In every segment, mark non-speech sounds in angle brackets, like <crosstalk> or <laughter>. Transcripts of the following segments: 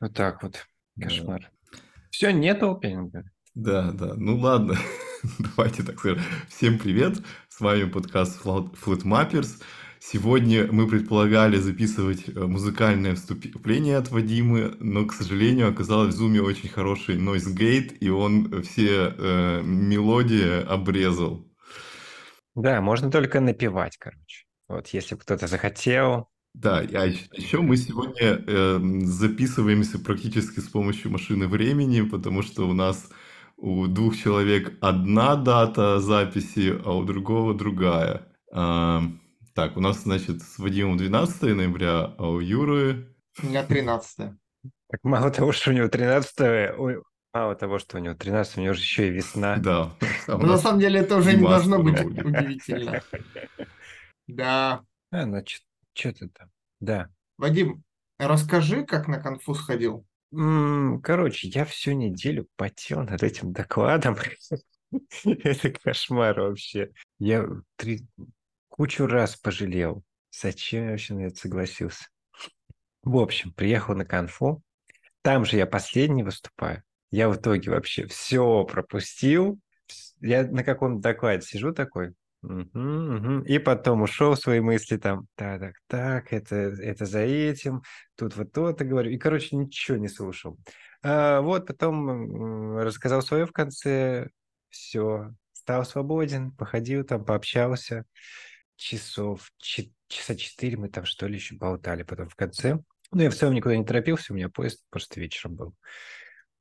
Вот так вот. Кошмар. Все, нет опенинга. Да, да. Ну ладно, <laughs> давайте так скажем. Всем привет, с вами подкаст Flat Mappers. Сегодня мы предполагали записывать э, музыкальное вступление от Вадимы, но, к сожалению, оказалось в зуме очень хороший noise gate, и он все э, мелодии обрезал. Да, можно только напевать, короче. Вот если кто-то захотел, да, а еще мы сегодня э, записываемся практически с помощью машины времени, потому что у нас у двух человек одна дата записи, а у другого другая. А, так, у нас, значит, с Вадимом 12 ноября, а у Юры... У меня 13 Так мало того, что у него 13 ой, мало того, что у него 13 у него же еще и весна. Да. А на самом деле это уже не должно быть удивительно. Да. А, значит, что ты там? Да. Вадим, расскажи, как на конфу сходил. Короче, я всю неделю потел над этим докладом. <laughs> Это кошмар вообще. Я три... кучу раз пожалел. Зачем я вообще на это согласился? В общем, приехал на конфу. Там же я последний выступаю. Я в итоге вообще все пропустил. Я на каком-то докладе сижу такой, Угу, угу. И потом ушел в свои мысли там, так, так, так, это, это за этим, тут вот то-то говорю. И, короче, ничего не слушал. А, вот, потом рассказал свое в конце, все, стал свободен, походил там, пообщался. Часов, часа четыре мы там что ли еще болтали потом в конце. Ну, я в целом никуда не торопился, у меня поезд просто вечером был.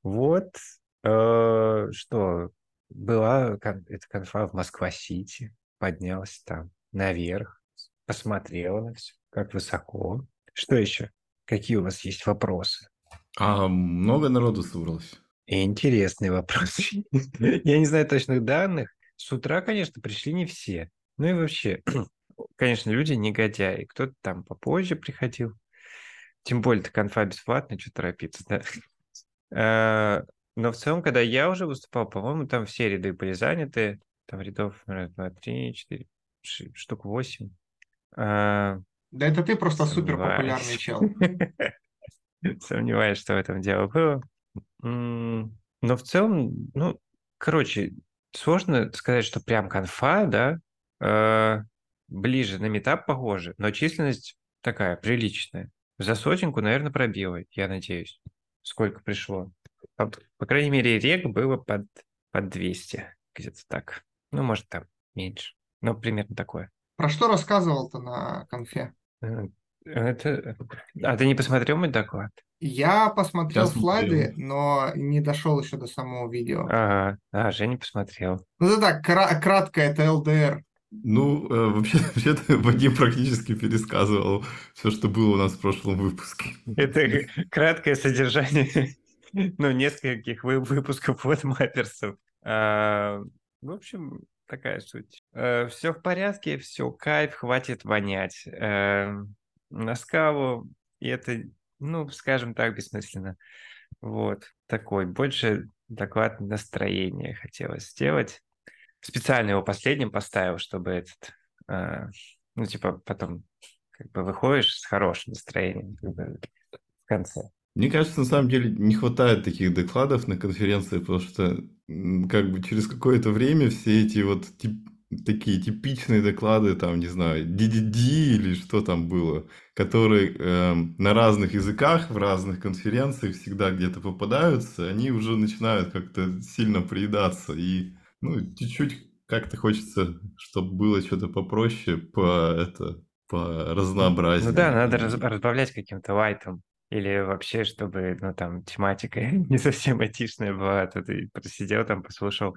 Вот, э, что, была эта конфа в Москва-Сити поднялся там наверх, посмотрел на все, как высоко. Что еще? Какие у вас есть вопросы? А много народу собралось? Интересный вопрос. <laughs> Я не знаю точных данных. С утра, конечно, пришли не все. Ну и вообще, <clears throat> конечно, люди негодяи. Кто-то там попозже приходил. Тем более-то конфа бесплатная, что торопиться, да? <laughs> А, но в целом, когда я уже выступал, по-моему, там все ряды были заняты. Там рядов, раз, два, три, четыре, штук восемь. А, да это ты просто супер популярный чел. <laughs> Сомневаюсь, что в этом дело было. Но в целом, ну, короче, сложно сказать, что прям конфа, да, а, ближе на метап похоже, но численность такая приличная. За сотенку, наверное, пробила, я надеюсь. Сколько пришло? По, по крайней мере, рек было под, под 200, где-то так. Ну, может, там меньше. Но примерно такое. Про что рассказывал-то на конфе? Э, это... А ты не посмотрел мой доклад? Я посмотрел Сейчас слайды, смотрел. но не дошел еще до самого видео. Ага, а, Женя посмотрел. Ну это так, кра- кратко, это ЛДР. Ну, э, вообще, <laughs> вообще-то Вадим практически пересказывал все, что было у нас в прошлом выпуске. Это краткое содержание, <laughs> ну, нескольких выпусков вот Мапперсов. В общем, такая суть. Э, все в порядке, все кайф, хватит вонять. Э, на скалу, и это, ну, скажем так, бессмысленно. Вот, такой. Больше доклад настроения хотелось сделать. Специально его последним поставил, чтобы этот, э, ну, типа, потом как бы выходишь с хорошим настроением в конце. Мне кажется, на самом деле не хватает таких докладов на конференции, потому что как бы через какое-то время все эти вот тип, такие типичные доклады, там, не знаю, DDD или что там было, которые э, на разных языках, в разных конференциях всегда где-то попадаются, они уже начинают как-то сильно приедаться. И, ну, чуть-чуть как-то хочется, чтобы было что-то попроще, по это, по разнообразию. Ну да, надо разбавлять каким-то лайтом. Или вообще, чтобы, ну, там, тематика <laughs> не совсем айтишная была, то ты просидел там, послушал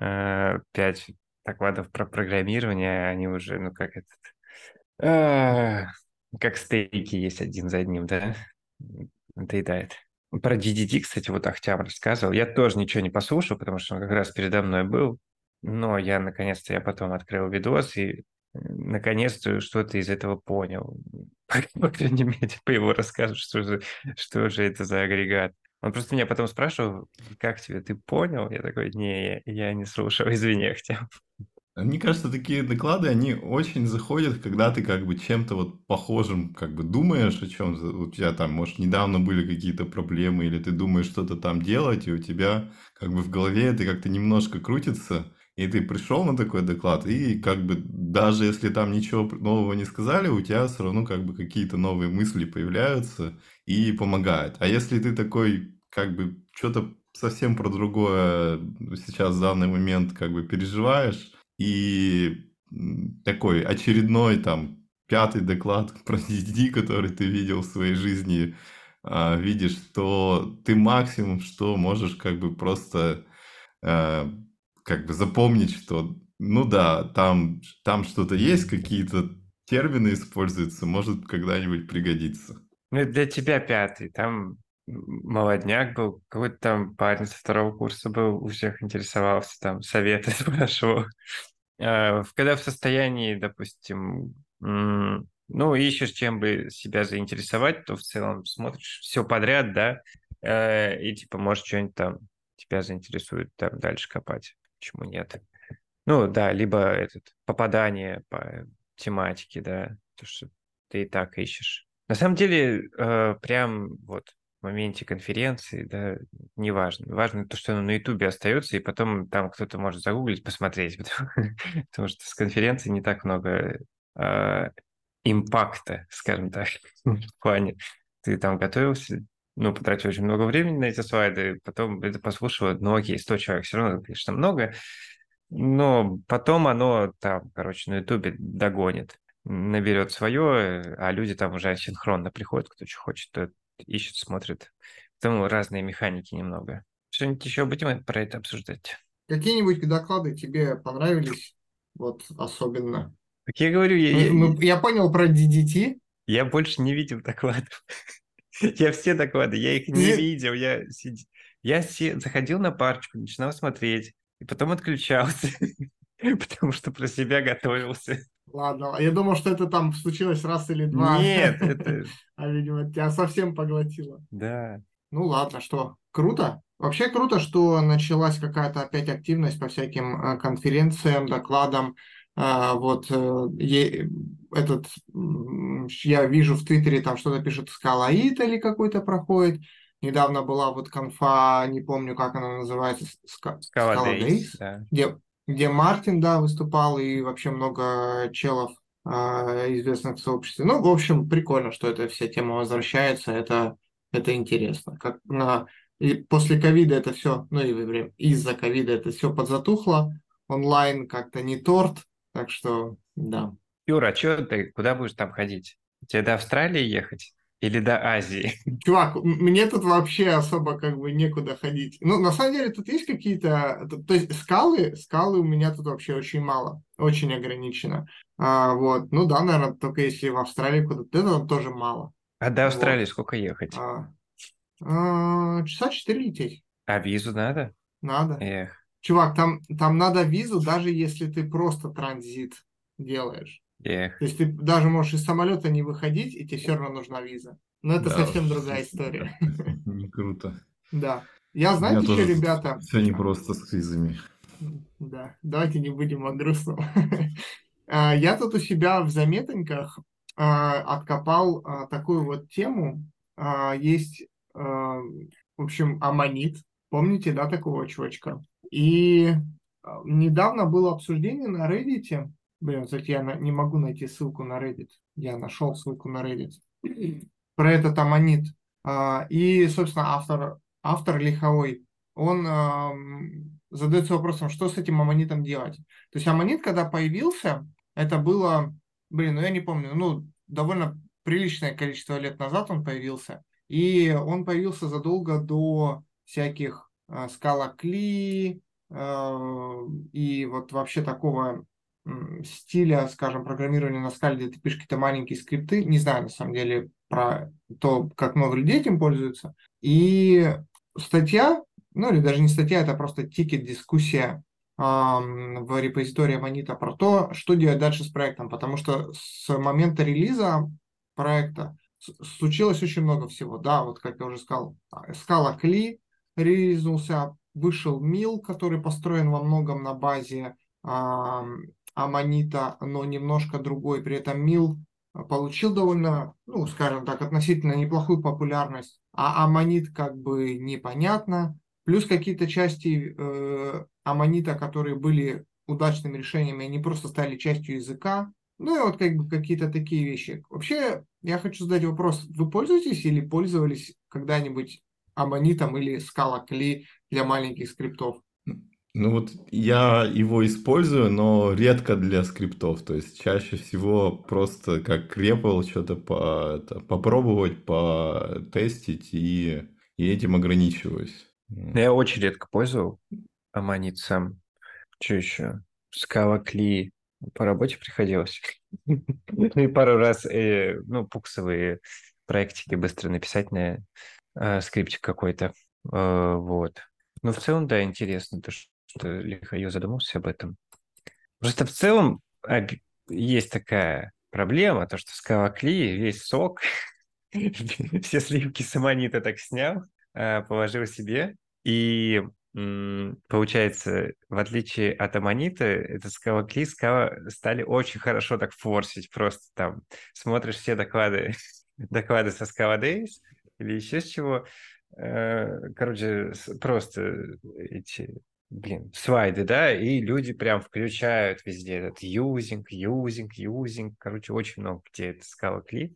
э, пять докладов про программирование, они уже, ну, как этот... Э, как стейки есть один за одним, да? Надоедает. Про DDD, кстати, вот Ахтям рассказывал. Я тоже ничего не послушал, потому что он как раз передо мной был. Но я, наконец-то, я потом открыл видос и наконец-то что-то из этого понял. <laughs> По крайней мере, по его рассказу, что же, что же это за агрегат. Он просто меня потом спрашивал, как тебе, ты понял? Я такой, не, я, я не слушал, <laughs> извини, я хотел. Мне кажется, такие доклады, они очень заходят, когда ты как бы чем-то вот похожим как бы думаешь о чем у тебя там, может, недавно были какие-то проблемы, или ты думаешь что-то там делать, и у тебя как бы в голове это как-то немножко крутится, и ты пришел на такой доклад, и как бы даже если там ничего нового не сказали, у тебя все равно как бы какие-то новые мысли появляются и помогают. А если ты такой как бы что-то совсем про другое сейчас в данный момент как бы переживаешь, и такой очередной там пятый доклад <laughs> про DD, который ты видел в своей жизни, а, видишь, то ты максимум, что можешь как бы просто а, как бы запомнить, что ну да, там, там что-то есть, какие-то термины используются, может когда-нибудь пригодиться. Ну, для тебя пятый, там молодняк был, какой-то там парень со второго курса был, у всех интересовался, там советы <laughs> спрашивал. А, когда в состоянии, допустим, ну, ищешь, чем бы себя заинтересовать, то в целом смотришь все подряд, да, э, и типа, может, что-нибудь там тебя заинтересует там дальше копать. Почему нет? Ну, да, либо этот попадание по тематике, да, то, что ты и так ищешь. На самом деле, э, прям вот в моменте конференции, да, не важно. Важно то, что оно на Ютубе остается, и потом там кто-то может загуглить, посмотреть, <laughs> потому, что с конференции не так много э, импакта, скажем так, <laughs> в плане. Ты там готовился, ну, потратил очень много времени на эти слайды, потом это послушал, ну, окей, 100 человек, все равно, конечно, много, но потом оно там, короче, на Ютубе догонит, наберет свое, а люди там уже синхронно приходят, кто что хочет, то ищет, смотрит. Поэтому разные механики немного. Что-нибудь еще будем про это обсуждать? Какие-нибудь доклады тебе понравились? Вот особенно. Как я говорю, я, я, мы, я понял про DDT. Я больше не видел докладов. <laughs> <laughs> я все доклады, я их не видел. Я, сид... я заходил на парочку, начинал смотреть, и потом отключался, <laughs> потому что про себя готовился. Ладно, я думал, что это там случилось раз или два. Нет, это... <laughs> А, видимо, тебя совсем поглотило. Да. Ну ладно, что, круто. Вообще круто, что началась какая-то опять активность по всяким э, конференциям, докладам. А, вот э, этот, я вижу в Твиттере, там что-то пишет Скалаит или какой-то проходит. Недавно была вот конфа, не помню, как она называется, Скала Дейс, да. где где Мартин, да, выступал, и вообще много челов э, известных в сообществе. Ну, в общем, прикольно, что эта вся тема возвращается, это, это интересно. Как на, и после ковида это все, ну и из-за ковида это все подзатухло, онлайн как-то не торт, так что, да. Юра, а что ты, куда будешь там ходить? Тебе до Австралии ехать? Или до Азии? <laughs> Чувак, мне тут вообще особо как бы некуда ходить. Ну, на самом деле, тут есть какие-то... То есть скалы, скалы у меня тут вообще очень мало, очень ограничено. А, вот, ну да, наверное, только если в Австралии куда-то, это тоже мало. А до Австралии вот. сколько ехать? А, а, часа четыре лететь. А визу надо? Надо. Эх. Чувак, там, там надо визу, даже если ты просто транзит делаешь. Эх. То есть ты даже можешь из самолета не выходить, и тебе все равно нужна виза. Но это да, совсем другая история. <laughs> Не круто. Да. Я, знаете, что, ребята... Все не просто с визами. Да, давайте не будем о грустном. <laughs> А, я тут у себя в заметоньках а, откопал а, такую вот тему. Есть, в общем, аммонит. Помните, да, такого чувачка? И недавно было обсуждение на Reddit, Блин, кстати, я не могу найти ссылку на Reddit. Я нашел ссылку на Reddit. <clears throat> Про этот аммонит. А, и, собственно, автор, автор Лиховой, он задается вопросом, что с этим аммонитом делать. То есть аммонит, когда появился, это было, блин, ну я не помню, ну, довольно приличное количество лет назад он появился. И он появился задолго до всяких скала Кли э, и вот вообще такого стиля, скажем, программирования на скале, где ты пишешь какие-то маленькие скрипты. Не знаю, на самом деле, про то, как много людей этим пользуются. И статья, ну или даже не статья, это просто тикет, дискуссия в репозитории Аманита про то, что делать дальше с проектом. Потому что с момента релиза проекта случилось очень много всего. Да, вот как я уже сказал, скала Кли релизнулся, вышел Мил, который построен во многом на базе Аманита, но немножко другой. При этом Мил получил довольно, ну, скажем так, относительно неплохую популярность, а Аманит как бы непонятно. Плюс какие-то части э, Аманита, которые были удачными решениями, они просто стали частью языка. Ну и вот как бы какие-то такие вещи. Вообще, я хочу задать вопрос. Вы пользуетесь или пользовались когда-нибудь Аманитом или Cli для маленьких скриптов? Ну вот я его использую, но редко для скриптов. То есть чаще всего просто как репл что-то по, это, попробовать, потестить и, и этим ограничиваюсь. Я очень редко пользовал Аманит сам. Что еще? Скала Кли по работе приходилось. <laughs> Ну и пару раз, э, ну, пуксовые проектики быстро написать на э, скриптик какой-то. Э, вот. Ну, в целом, да, интересно, то, что Лихайо задумался об этом. Просто в целом есть такая проблема, то, что Скалакли весь сок, <laughs> все сливки самонита так снял, положил себе, и получается, в отличие от Аманита, это скала стали очень хорошо так форсить. Просто там смотришь все доклады, <laughs> доклады со Days или еще с чего. Э, короче, просто эти блин, слайды, да, и люди прям включают везде этот юзинг, юзинг, юзинг. Короче, очень много где это Scala Kli.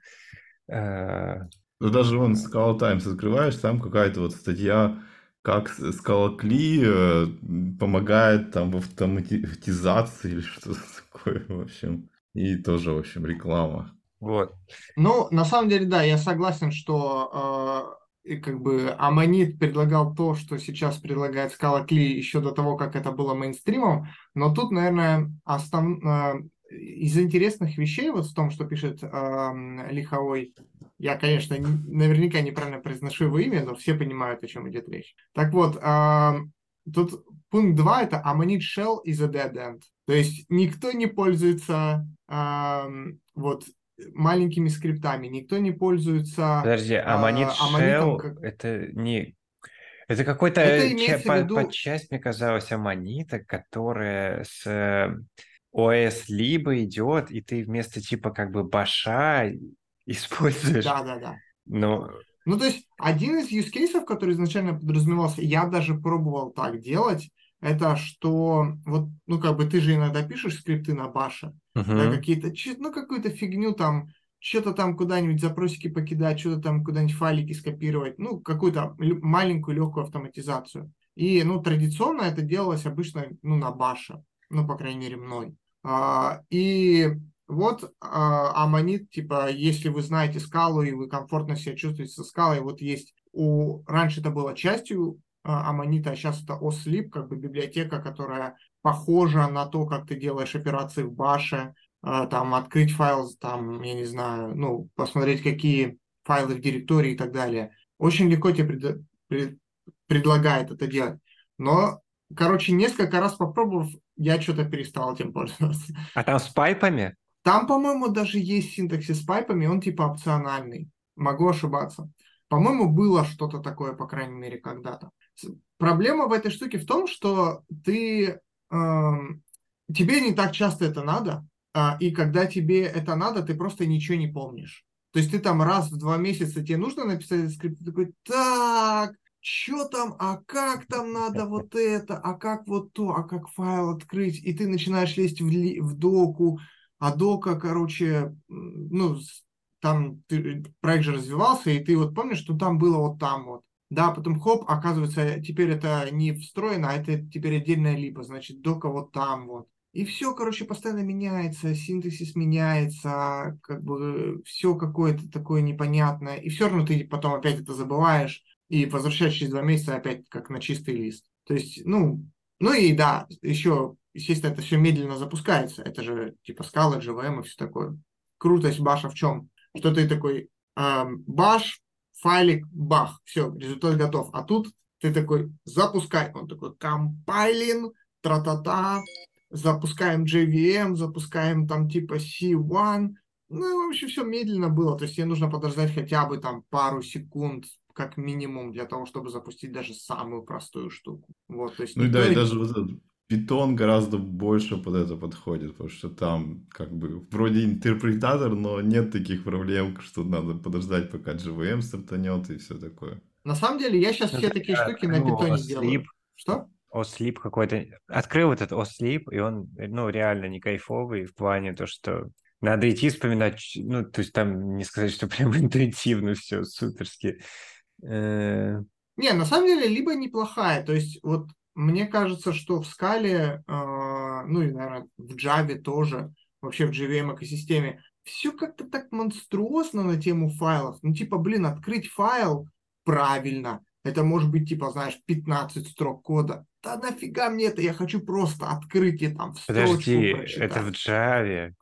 Э, ну, даже вон Scala Times открываешь, там какая-то вот статья как Скалокли э, помогает там в автоматизации или что-то <laughs> такое, в общем. И тоже, в общем, реклама. Вот. Ну, на самом деле, да, я согласен, что э, как бы Аманит предлагал то, что сейчас предлагает Скалокли еще до того, как это было мейнстримом, но тут, наверное, основ... э, из интересных вещей вот в том, что пишет э, Лиховой, я, конечно, наверняка неправильно произношу его имя, но все понимают, о чем идет речь. Так вот, э, тут пункт 2 это Amanit Shell is a dead end. То есть никто не пользуется э, вот маленькими скриптами, никто не пользуется... Подожди, Amanit э, Shell как... это не... Это какой-то это по, виду... по часть, мне казалось, аманита, которая с ОС либо идет, и ты вместо типа как бы баша <laughs> используешь. Да, да, да. Но... Ну, то есть, один из use cases, который изначально подразумевался, я даже пробовал так делать, это что, вот, ну, как бы ты же иногда пишешь скрипты на баше, uh-huh. да, какие-то, ну, какую-то фигню там, что-то там куда-нибудь запросики покидать, что-то там куда-нибудь файлики скопировать, ну, какую-то маленькую легкую автоматизацию. И, ну, традиционно это делалось обычно, ну, на баше, ну, по крайней мере, мной. А, и вот а, Аманит, типа, если вы знаете скалу и вы комфортно себя чувствуете со скалой, вот есть у... Раньше это было частью а, Аманита, а сейчас это OSLib, как бы библиотека, которая похожа на то, как ты делаешь операции в баше, а, там, открыть файл, там, я не знаю, ну, посмотреть, какие файлы в директории и так далее. Очень легко тебе пред... Пред... предлагает это делать. Но, короче, несколько раз попробовав, я что-то перестал этим пользоваться. А там с пайпами? Там, по-моему, даже есть синтаксис с пайпами, он типа опциональный. Могу ошибаться. По-моему, было что-то такое, по крайней мере, когда-то. Проблема в этой штуке в том, что ты, э, тебе не так часто это надо, э, и когда тебе это надо, ты просто ничего не помнишь. То есть ты там раз в два месяца тебе нужно написать этот скрипт, ты такой, так, что там, а как там надо вот это, а как вот то, а как файл открыть, и ты начинаешь лезть в, ли, в доку, а дока, короче, ну, там ты, проект же развивался, и ты вот помнишь, что там было вот там вот. Да, потом хоп, оказывается, теперь это не встроено, а это теперь отдельная липа, значит, дока вот там вот. И все, короче, постоянно меняется, синтезис меняется, как бы все какое-то такое непонятное. И все равно ты потом опять это забываешь и возвращаешь через два месяца опять как на чистый лист. То есть, ну, ну и да, еще естественно, это все медленно запускается. Это же типа скала, JVM и все такое. Крутость баша в чем? Что ты такой, э, баш, файлик, бах, все, результат готов. А тут ты такой, запускай. Он такой, компайлин, тра-та-та, запускаем JVM, запускаем там типа C1. Ну, в общем, все медленно было. То есть тебе нужно подождать хотя бы там пару секунд, как минимум, для того, чтобы запустить даже самую простую штуку. Вот, то есть ну и да, и даже вот Python гораздо больше под это подходит, потому что там как бы вроде интерпретатор, но нет таких проблем, что надо подождать, пока JVM стартанет и все такое. На самом деле, я сейчас все такие штуки на питоне делаю. Что? Ослип какой-то. Открыл этот ослип, и он, ну, реально не кайфовый в плане то, что надо идти вспоминать, ну, то есть там не сказать, что <laughs> прям интуитивно все, суперски. Э, Не, на самом деле, либо неплохая. То есть, вот мне кажется, что в скале, э, ну и, наверное, в Java тоже, вообще в JVM экосистеме, все как-то так монструозно на тему файлов. Ну, типа, блин, открыть файл правильно. Это может быть, типа, знаешь, 15 строк кода. Да нафига мне это? Я хочу просто открыть и там в строчку Подожди, прочитать. это в Java.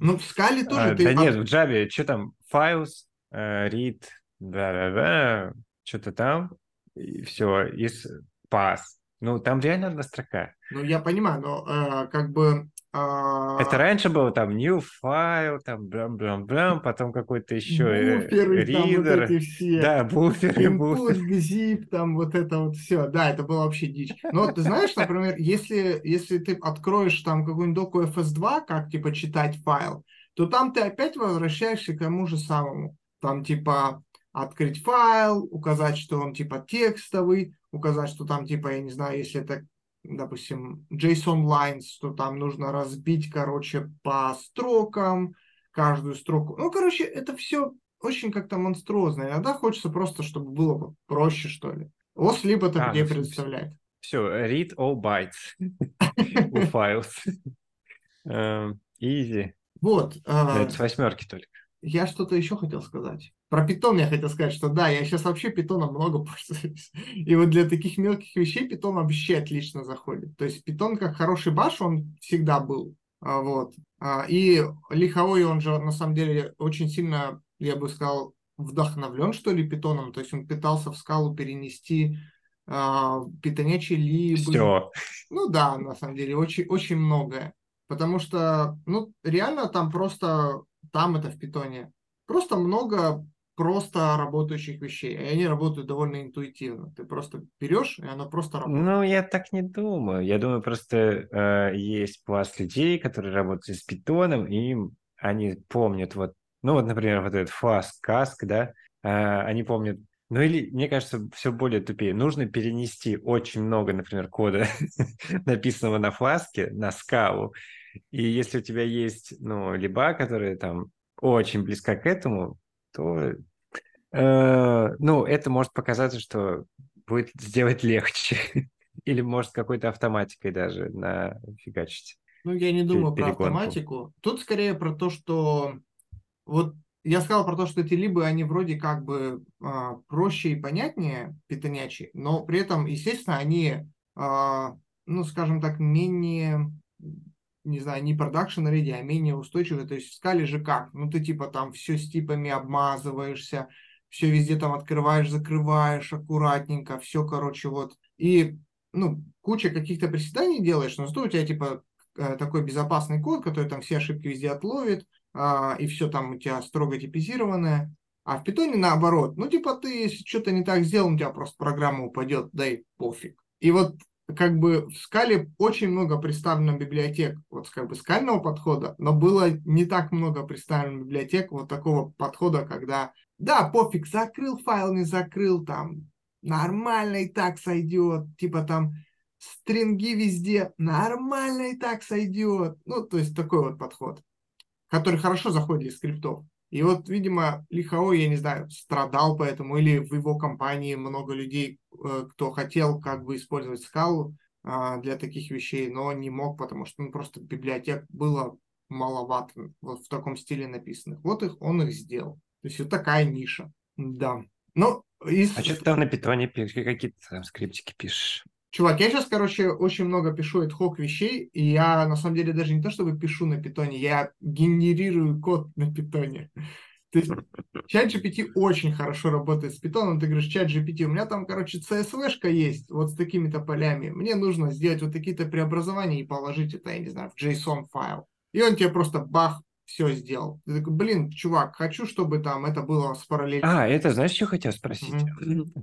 Ну, в скале тоже А, ты... да нет, в Java, что там, files, э, read, да-да-да, что-то там, и все, из pass. Ну, там реально одна строка. Ну, я понимаю, но э, как бы... э, Это раньше было там new file, там блям-блям-блям, потом какой-то еще э, буферы, там вот эти все. Да, буферы, Input, буферы. zip, там вот это вот все. Да, это было вообще дичь. Но ты знаешь, например, если, если ты откроешь там какую-нибудь доку FS2, как типа читать файл, то там ты опять возвращаешься к тому же самому. Там типа открыть файл, указать, что он типа текстовый, указать, что там типа, я не знаю, если это, допустим, JSON lines, то там нужно разбить, короче, по строкам, каждую строку. Ну, короче, это все очень как-то монструозно. Иногда хочется просто, чтобы было бы проще, что ли. OSLib это А, где ну, предоставляет. Все, read all bytes <laughs> у files. Эм, Easy. Вот. А, это с восьмерки только. Я что-то еще хотел сказать. Про питон я хотел сказать, что да, я сейчас вообще питоном много <laughs> пользуюсь. И вот для таких мелких вещей питон вообще отлично заходит. То есть питон как хороший баш, он всегда был. А, Вот. А, И лиховой, он же на самом деле очень сильно, я бы сказал, вдохновлен, что ли, питоном. То есть он пытался в скалу перенести а, питонячие либы. Все. Ну да, на самом деле, очень, очень многое. Потому что, ну, реально там просто, там это в питоне, просто много просто работающих вещей. И они работают довольно интуитивно. Ты просто берешь, и оно просто работает. Ну, я так не думаю. Я думаю, просто э, есть пласт людей, которые работают с питоном, и они помнят вот, ну вот, например, вот этот Flask, Cask, да, э, они помнят, ну или, мне кажется, все более тупее. Нужно перенести очень много, например, кода, <laughs> написанного на фласке, на скалу. И если у тебя есть, ну, либо, которая там очень близка к этому, то, ну, это может показаться, что будет сделать легче. <laughs> Или может какой-то автоматикой даже нафигачить. Ну, я не думаю про перегонку. автоматику. Тут скорее про то, что вот я сказал про то, что эти либо они вроде как бы а, проще и понятнее питонячие, но при этом, естественно, они, а, ну, скажем так, менее, не знаю, не продакшн ready, а менее устойчивые. То есть в скале же как? Ну, ты типа там все с типами обмазываешься, все везде там открываешь, закрываешь аккуратненько, все, короче, вот. И, ну, куча каких-то приседаний делаешь, но зато у тебя типа э, такой безопасный код, который там все ошибки везде отловит, а, и все там у тебя строго типизированное. А в питоне наоборот. Ну, типа, ты, если что-то не так сделал, у тебя просто программа упадет, да и пофиг. И вот как бы в скале очень много представлено библиотек вот как бы скального подхода, но было не так много представлено библиотек вот такого подхода, когда да, пофиг, закрыл файл, не закрыл, там нормально и так сойдет, типа там стринги везде, нормально и так сойдет. Ну, то есть такой вот подход, который хорошо заходит из скриптов. И вот, видимо, Лихао, я не знаю, страдал поэтому, или в его компании много людей, э, кто хотел как бы использовать скалу а, для таких вещей, но не мог, потому что ну, просто библиотек было маловато вот в таком стиле написанных. Вот их, он их сделал. То есть вот такая ниша. Да. Ну, из... А что ты там на питоне? Какие-то скриптики пишешь? Чувак, я сейчас, короче, очень много пишу ad вещей, и я на самом деле даже не то чтобы пишу на питоне, я генерирую код на питоне. То есть чат GPT очень хорошо работает с питоном. Ты говоришь, чат GPT, у меня там, короче, CSV-шка есть, вот с такими-то полями. Мне нужно сделать вот такие-то преобразования и положить это, я не знаю, в JSON файл. И он тебе просто бах, все сделал. Ты такой, блин, чувак, хочу, чтобы там это было с параллельно. А, это знаешь, что хотел спросить?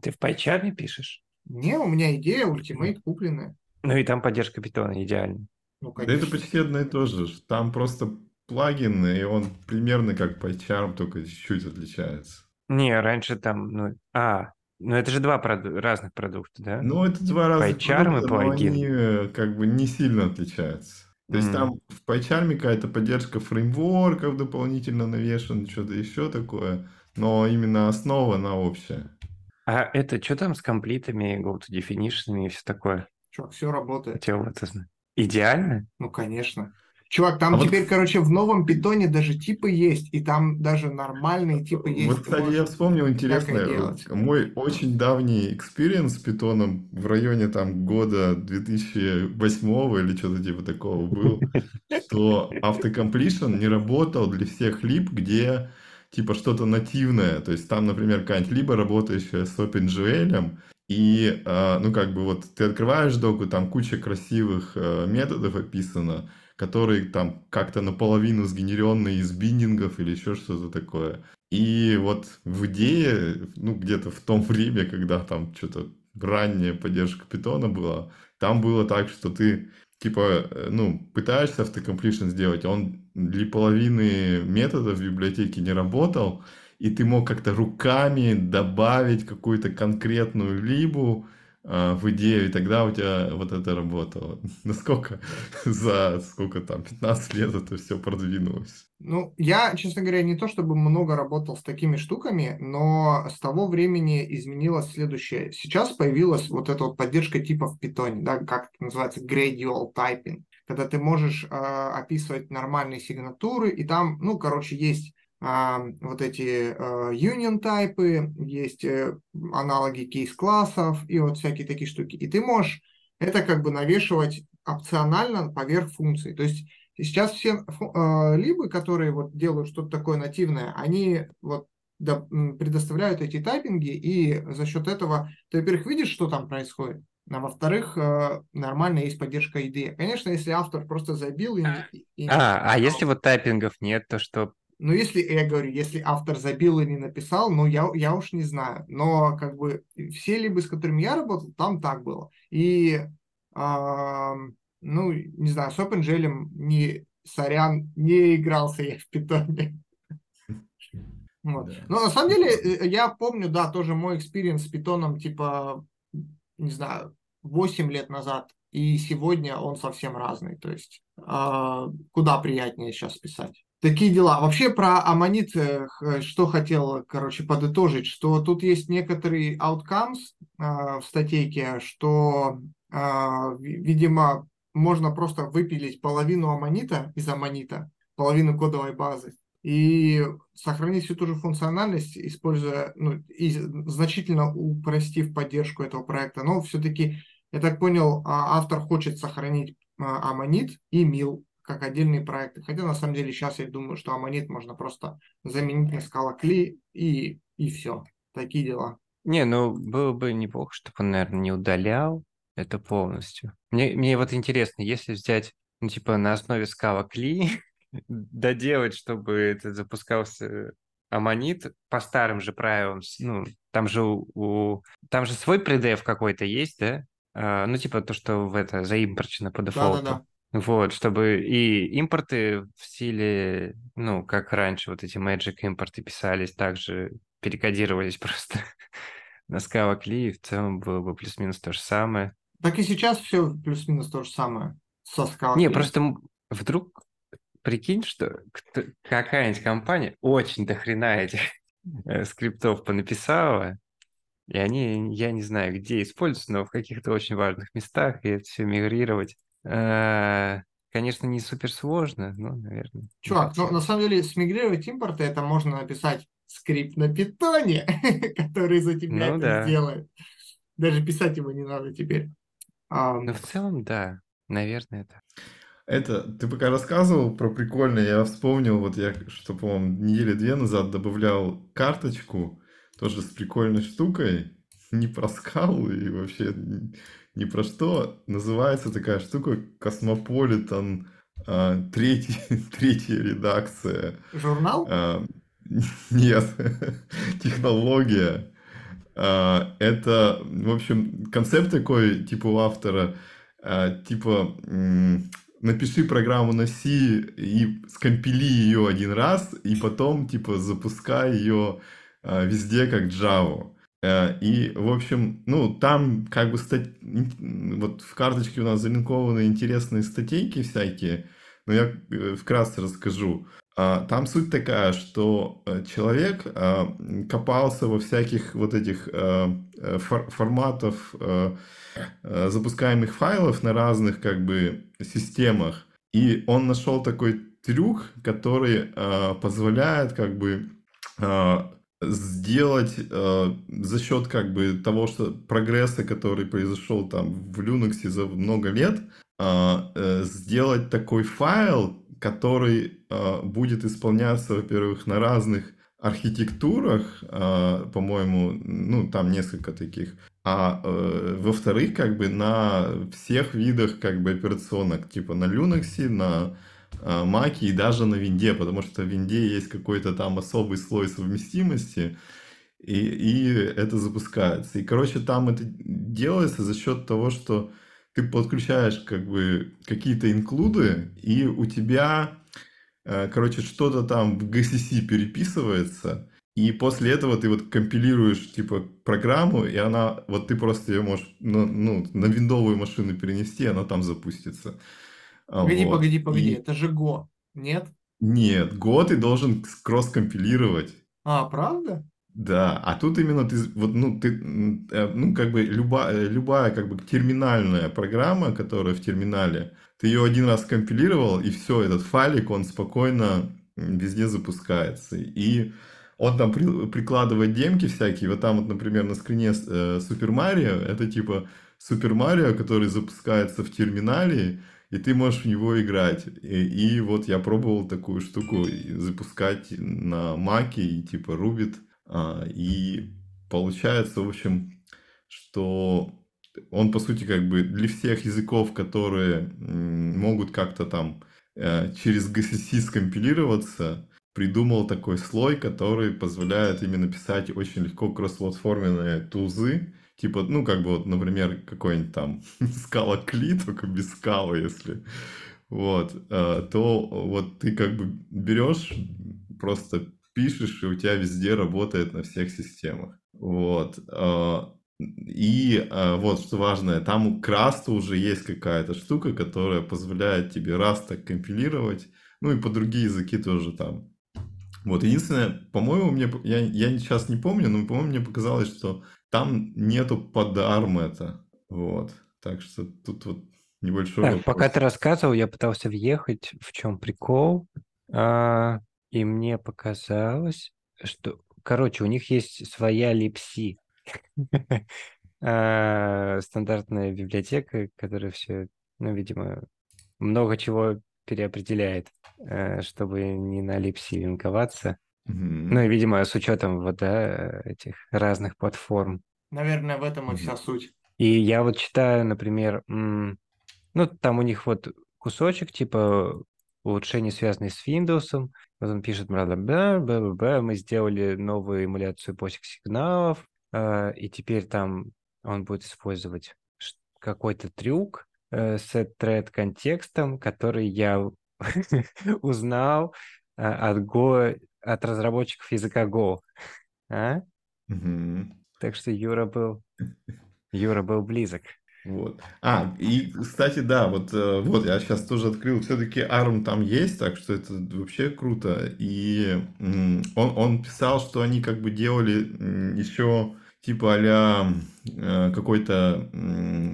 Ты в пайчарме пишешь? Не, у меня идея, ультимейт купленная. Ну и там поддержка питона идеально. Ну, Да это почти одно и то же. Там просто плагин, и он примерно как PyCharm, только чуть-чуть отличается. Не, раньше там, ну, а, ну это же два проду- разных продукта, да? Ну, это два разных PyCharm и продукта, но плагин. они э, как бы не сильно отличаются. То есть М. там в PyCharm какая-то поддержка фреймворков дополнительно навешана, что-то еще такое, но именно основа, она общая. А это что там с complete ами, go to definition и все такое? Чувак, все работает. Хотел это знать. Идеально? Ну, конечно. Чувак, там А вот- теперь, короче, в новом питоне даже типы есть, и там даже нормальные типы есть. Вот, кстати, я вспомнил интересное. делать. Мой очень давний experience с питоном в районе там года 2008 или что-то типа такого был, <laughs> что autocompletion не работал для всех либ, где типа что-то нативное. То есть там, например, какая-нибудь либо работающая с OpenGL, и, э, ну, как бы вот ты открываешь доку, там куча красивых э, методов описано, которые там как-то наполовину сгенеренные из биндингов или еще что-то такое. И вот в идее, ну, где-то в том <laughs> время, когда там что-то ранняя поддержка питона была, там было так, что ты типа, э, ну, пытаешься автокомплишн сделать, а он для половины методов в библиотеке не работал, и ты мог как-то руками добавить какую-то конкретную либу в идею, и тогда у тебя вот это работало. <laughs> Насколько <laughs> за сколько там, 15 лет это все продвинулось? Ну, я, честно говоря, не то чтобы много работал с такими штуками, но с того времени изменилось следующее. Сейчас появилась вот эта вот поддержка типа в питоне, да, как это называется, gradual typing, когда ты можешь э, описывать нормальные сигнатуры, и там, ну, короче, есть вот эти э, union тайпы, есть э, аналоги кейс-классов и вот всякие такие штуки. И ты можешь это как бы навешивать опционально поверх функций. То есть сейчас все э, либы, которые вот делают что-то такое нативное, они вот предоставляют эти тайпинги, и за счет этого ты, во-первых, видишь, что там происходит, а во-вторых, нормально есть поддержка идеи. Конечно, если автор просто забил и, и А, а если вот typing ов нет, то что? Ну, если, я говорю, если автор забил и не написал, ну, я, я уж не знаю. Но, как бы, все либы, с которыми я работал, там так было. И, ам, ну, не знаю, с OpenGL не, сорян, не игрался я в питоне. <laughs> Вот. Да. Но на самом деле, э, я помню, да, тоже мой experience с питоном, типа, не знаю, 8 лет назад. И сегодня он совсем разный. То есть, а, куда приятнее сейчас писать. Такие дела. Вообще про Аммонит, э, х- что хотел, короче, подытожить, что тут есть некоторые outcomes а, в статейке, что, ви- видимо, можно просто выпилить половину Аммонита из Аммонита, половину кодовой базы, и сохранить всю ту же функциональность, используя, ну, и значительно упростив поддержку этого проекта. Но все-таки, я так понял, а, автор хочет сохранить Аммонит и Мил как отдельные проекты. Хотя на самом деле сейчас я думаю, что Аммонит можно просто заменить на Cli и, и все. Такие дела. Не, ну было бы неплохо, чтобы он, наверное, не удалял это полностью. Мне, мне вот интересно, если взять, ну, типа, на основе Cli, <laughs> доделать, чтобы это запускался Аммонит по старым же правилам, ну, там же у, у- там же свой предев какой-то есть, да? А, ну, типа то, что в это заимпорчено по дефолту. Да-да-да. Вот, чтобы и импорты в стиле, ну, как раньше, вот эти Magic импорты писались, также перекодировались <laughs> просто на Scala Cli, и в целом было бы плюс-минус то же самое. Так и сейчас все плюс-минус то же самое со Scala Не, просто вдруг прикинь, что какая-нибудь компания очень до хрена этих <laughs> э, скриптов понаписала, и они, я не знаю, где используются, но в каких-то очень важных местах, и это все мигрировать. Э, Конечно, не супер сложно, но, наверное. Чувак, ну, на самом деле смигрировать импорты, это можно написать скрипт на питоне, <laughs> который за тебя Ну это да. сделает. Даже писать его не надо теперь. Ам, Ну, в целом, да, наверное, это. Это, ты пока рассказывал про прикольное, я вспомнил, вот я, что, по-моему, недели две назад добавлял карточку, тоже с прикольной штукой, <laughs> не про скалу и вообще ни про что. Называется такая штука Космополитен, а, третий, <laughs> третья редакция. журнал? А, <laughs> Нет, <laughs> технология. А, Это, в общем, концепт такой, типа у автора, э, типа, напиши программу на C и скомпили ее один раз, и потом, типа, запускай ее везде как Java. Э, и, в общем, ну, там как бы стать... вот в карточке у нас залинкованы интересные статейки всякие, но я вкратце расскажу. А, там суть такая, что э, человек а, копался во всяких вот этих э, э, форматов запускаемых файлов на разных как бы системах. И он нашел такой трюк, который позволяет как бы сделать за счет как бы того, что прогресса, который произошел там в Linux за много лет, сделать такой файл, который э, будет исполняться, во-первых, на разных архитектурах, э, по-моему, ну, там несколько таких, а э, во-вторых, как бы на всех видах как бы операционок, типа на Linux, на э, Mac и даже на винде, потому что в винде есть какой-то там особый слой совместимости, и, и это запускается. И, короче, там это делается за счет того, что ты подключаешь как бы какие-то инклюды, и у тебя, э, короче, что-то там в GCC переписывается, и после этого ты вот компилируешь, типа, программу, и она, вот ты просто ее можешь, ну, ну на виндовую машину перенести, она там запустится. Погоди, вот. погоди, погоди, и... это же Go, нет? Нет, Go ты должен кросс-компилировать. А, правда? Да, а тут именно ты, вот, ну, ты, э, ну, как бы любая, любая, как бы, терминальная программа, которая в терминале, ты ее один раз компилировал, и все, этот файлик, он спокойно везде запускается. И он там при, прикладывает демки всякие, вот там вот, например, на скрине э, Супер Марио, это типа Супер Марио, который запускается в терминале, и ты можешь в него играть. И, и вот я пробовал такую штуку запускать на Маке, и типа рубит а, и получается, в общем, что он, по сути, как бы для всех языков, которые могут как-то там э, через GCC скомпилироваться, придумал такой слой, который позволяет именно писать очень легко кроссплатформенные тузы, типа, ну, как бы вот, например, какой-нибудь там <laughs> скала кли, только без скалы, если, вот, э, то вот ты как бы берешь, просто пишешь, и у тебя везде работает на всех системах. Вот. А, и а, вот что важное, там к Rust уже есть какая-то штука, которая позволяет тебе Rust так компилировать, ну и по другие языки тоже там. Вот, единственное, по-моему, мне, я, я сейчас не помню, но, по-моему, мне показалось, что там нету под это. Вот. Так что тут вот небольшой так, вопрос. Пока ты рассказывал, я пытался въехать, в чем прикол. А, и мне показалось, что, короче, у них есть своя липси. <laughs> А, стандартная библиотека, которая все, ну, видимо, много чего переопределяет, э, чтобы не на липси линковаться. Ну и, видимо, с учетом вот, да, этих разных платформ. Наверное, в этом и вся суть. И я вот читаю, например, ну, там у них вот кусочек, типа, улучшения, связанные с Windows. Вот он пишет, бла бла бла бла мы сделали новую эмуляцию POSIX сигналов, э, и теперь там он будет использовать какой-то трюк э, с thread контекстом, который я <laughs> узнал э, от Go, от разработчиков языка Go. А? Так что Юра был, Юра был близок. Вот. А, и, кстати, да, вот, э, вот я сейчас тоже открыл, все-таки ARM там есть, так что это вообще круто. И он, он писал, что они как бы делали еще типа а какой-то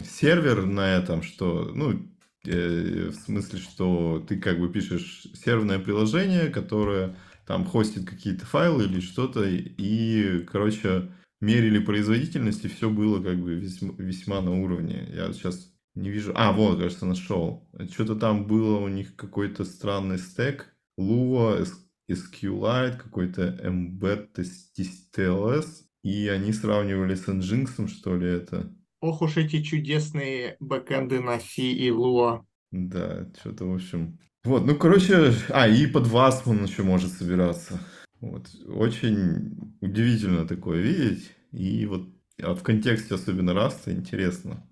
сервер на этом, что, ну, э, в смысле, что ты как бы пишешь серверное приложение, которое там хостит какие-то файлы или что-то, и, короче, мерили производительность, и все было как бы весьма, весьма на уровне. Я сейчас не вижу... А, вот, кажется, нашел. Что-то там было у них какой-то странный стек. Lua, SQLite, какой-то Embed TLS. И они сравнивали с Nginx, что ли, это. Ох уж эти чудесные бэкэнды на C и Lua. Да, что-то, в общем... Вот, ну, короче... А, и под Wasp он еще может собираться. Вот. Очень удивительно такое видеть. И вот а в контексте особенно раста интересно.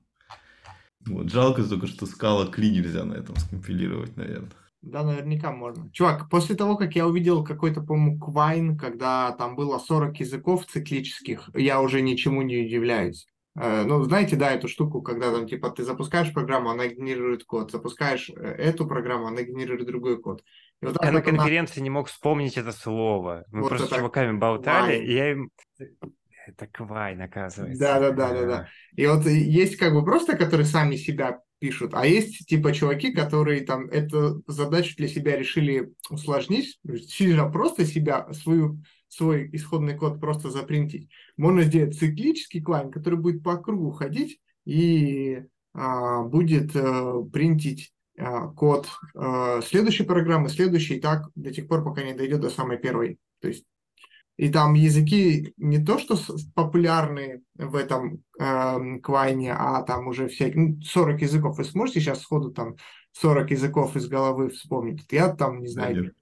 Вот, жалко только, что скала кли нельзя на этом скомпилировать, наверное. Да, наверняка можно. Чувак, после того, как я увидел какой-то, по-моему, Квайн, когда там было 40 языков циклических, я уже ничему не удивляюсь. Э, ну, знаете, да, эту штуку, когда там, типа, ты запускаешь программу, она генерирует код, запускаешь э, эту программу, она генерирует другой код. И вот я на конференции она... не мог вспомнить это слово. Мы вот просто с чуваками болтали, Квайн. и я им... Это Квайн, оказывается. Да, да, да, да, да. И вот есть как бы просто, которые сами себя пишут, а есть типа чуваки, которые там эту задачу для себя решили усложнить, сильно просто себя, свою, свой исходный код просто запринтить. Можно сделать циклический клайн, который будет по кругу ходить и а, будет а, принтить а, код а, следующей программы, следующей, и так до тех пор, пока не дойдет до самой первой. То есть и там языки не то, что популярны в этом э, квайне, а там уже всякие, 40 ну, языков. Вы сможете сейчас сходу там 40 языков из головы вспомнить? Я там, не знаю,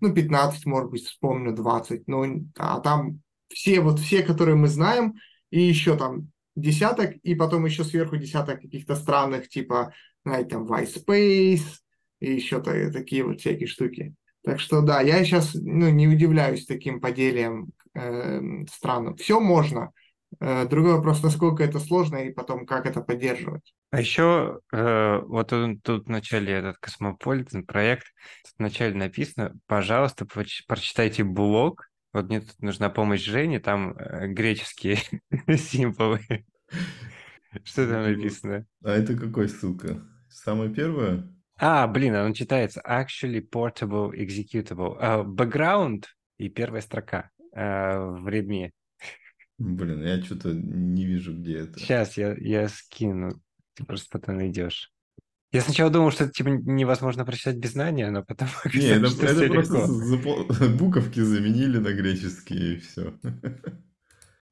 ну, 15, может быть, вспомню, 20. Ну, а там все, вот все, которые мы знаем, и еще там десяток, и потом еще сверху десяток каких-то странных, типа, знаете, там, Space и еще такие вот всякие штуки. Так что да, я сейчас ну, не удивляюсь таким поделием э, стран. Все можно. Э, другой вопрос, насколько это сложно и потом как это поддерживать. А еще э, вот тут, тут в начале этот Космополитен проект, тут в начале написано, пожалуйста, прочитайте блог. Вот мне тут нужна помощь Жене, там э, греческие <laughs> символы. Что там написано? А это какой ссылка? Самое первое? А, блин, он читается actually portable executable. Uh, background и первая строка uh, в редме. Блин, я что-то не вижу, где это. Сейчас я, я скину. Ты просто потом найдешь. Я сначала думал, что это типа невозможно прочитать без знания, но потом... <laughs> Не, это, это просто запо... <laughs> буковки заменили на греческие и все.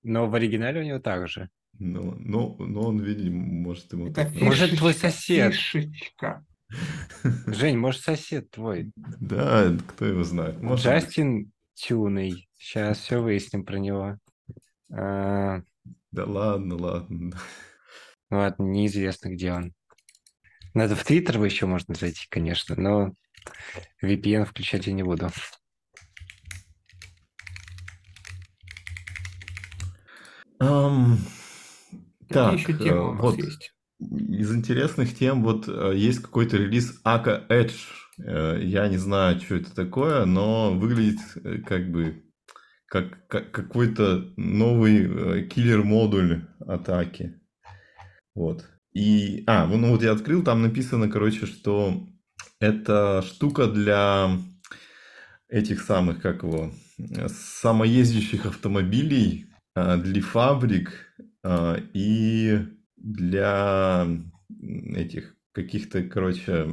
Но в оригинале у него так же. Ну, ну, ну он, видимо, может ему... Это так... Может, твой сосед. Фишечка. <laughs> Жень, может, сосед твой? Да, кто его знает. Может... Джастин Тюный. Сейчас все выясним про него. А... Да ладно, ладно. Ладно, неизвестно, где он. Надо в Твиттер вы еще можно зайти, конечно, но VPN включать я не буду. Um, так, еще темы вот. есть? Из интересных тем, вот э, есть какой-то релиз Aka Edge. Э, я не знаю, что это такое, но выглядит э, как бы как, как какой-то новый киллер-модуль атаки. Вот. И, а, ну вот я открыл, там написано, короче, что это штука для этих самых, как его, самоездящих автомобилей, для фабрик и для этих каких-то, короче,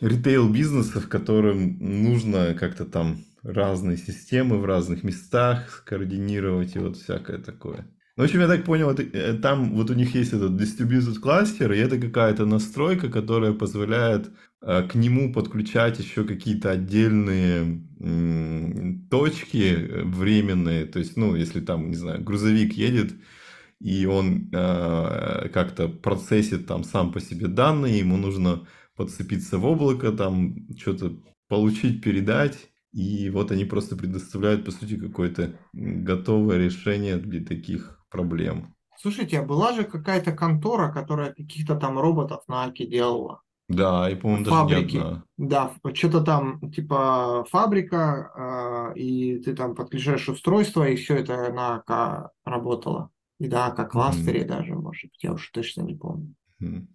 ритейл-бизнесов, которым нужно как-то там разные системы в разных местах координировать и вот всякое такое. Ну, в общем, я так понял, это, э, там вот у них есть этот distributed кластер, и это какая-то настройка, которая позволяет э, к нему подключать еще какие-то отдельные м, точки э, временные. То есть, ну, если там, не знаю, грузовик едет, и он э, как-то процессит там сам по себе данные, ему нужно подцепиться в облако, там что-то получить, передать, и вот они просто предоставляют, по сути, какое-то готовое решение для таких проблем. Слушайте, а была же какая-то контора, которая каких-то там роботов на Аке делала? Да, и, по-моему, даже фабрики. не одна. Да, что-то там, типа, фабрика, э, и ты там подключаешь устройство, и все это на АК работало. И да, как кластере mm-hmm. даже, может быть, я уж точно не помню. Mm-hmm.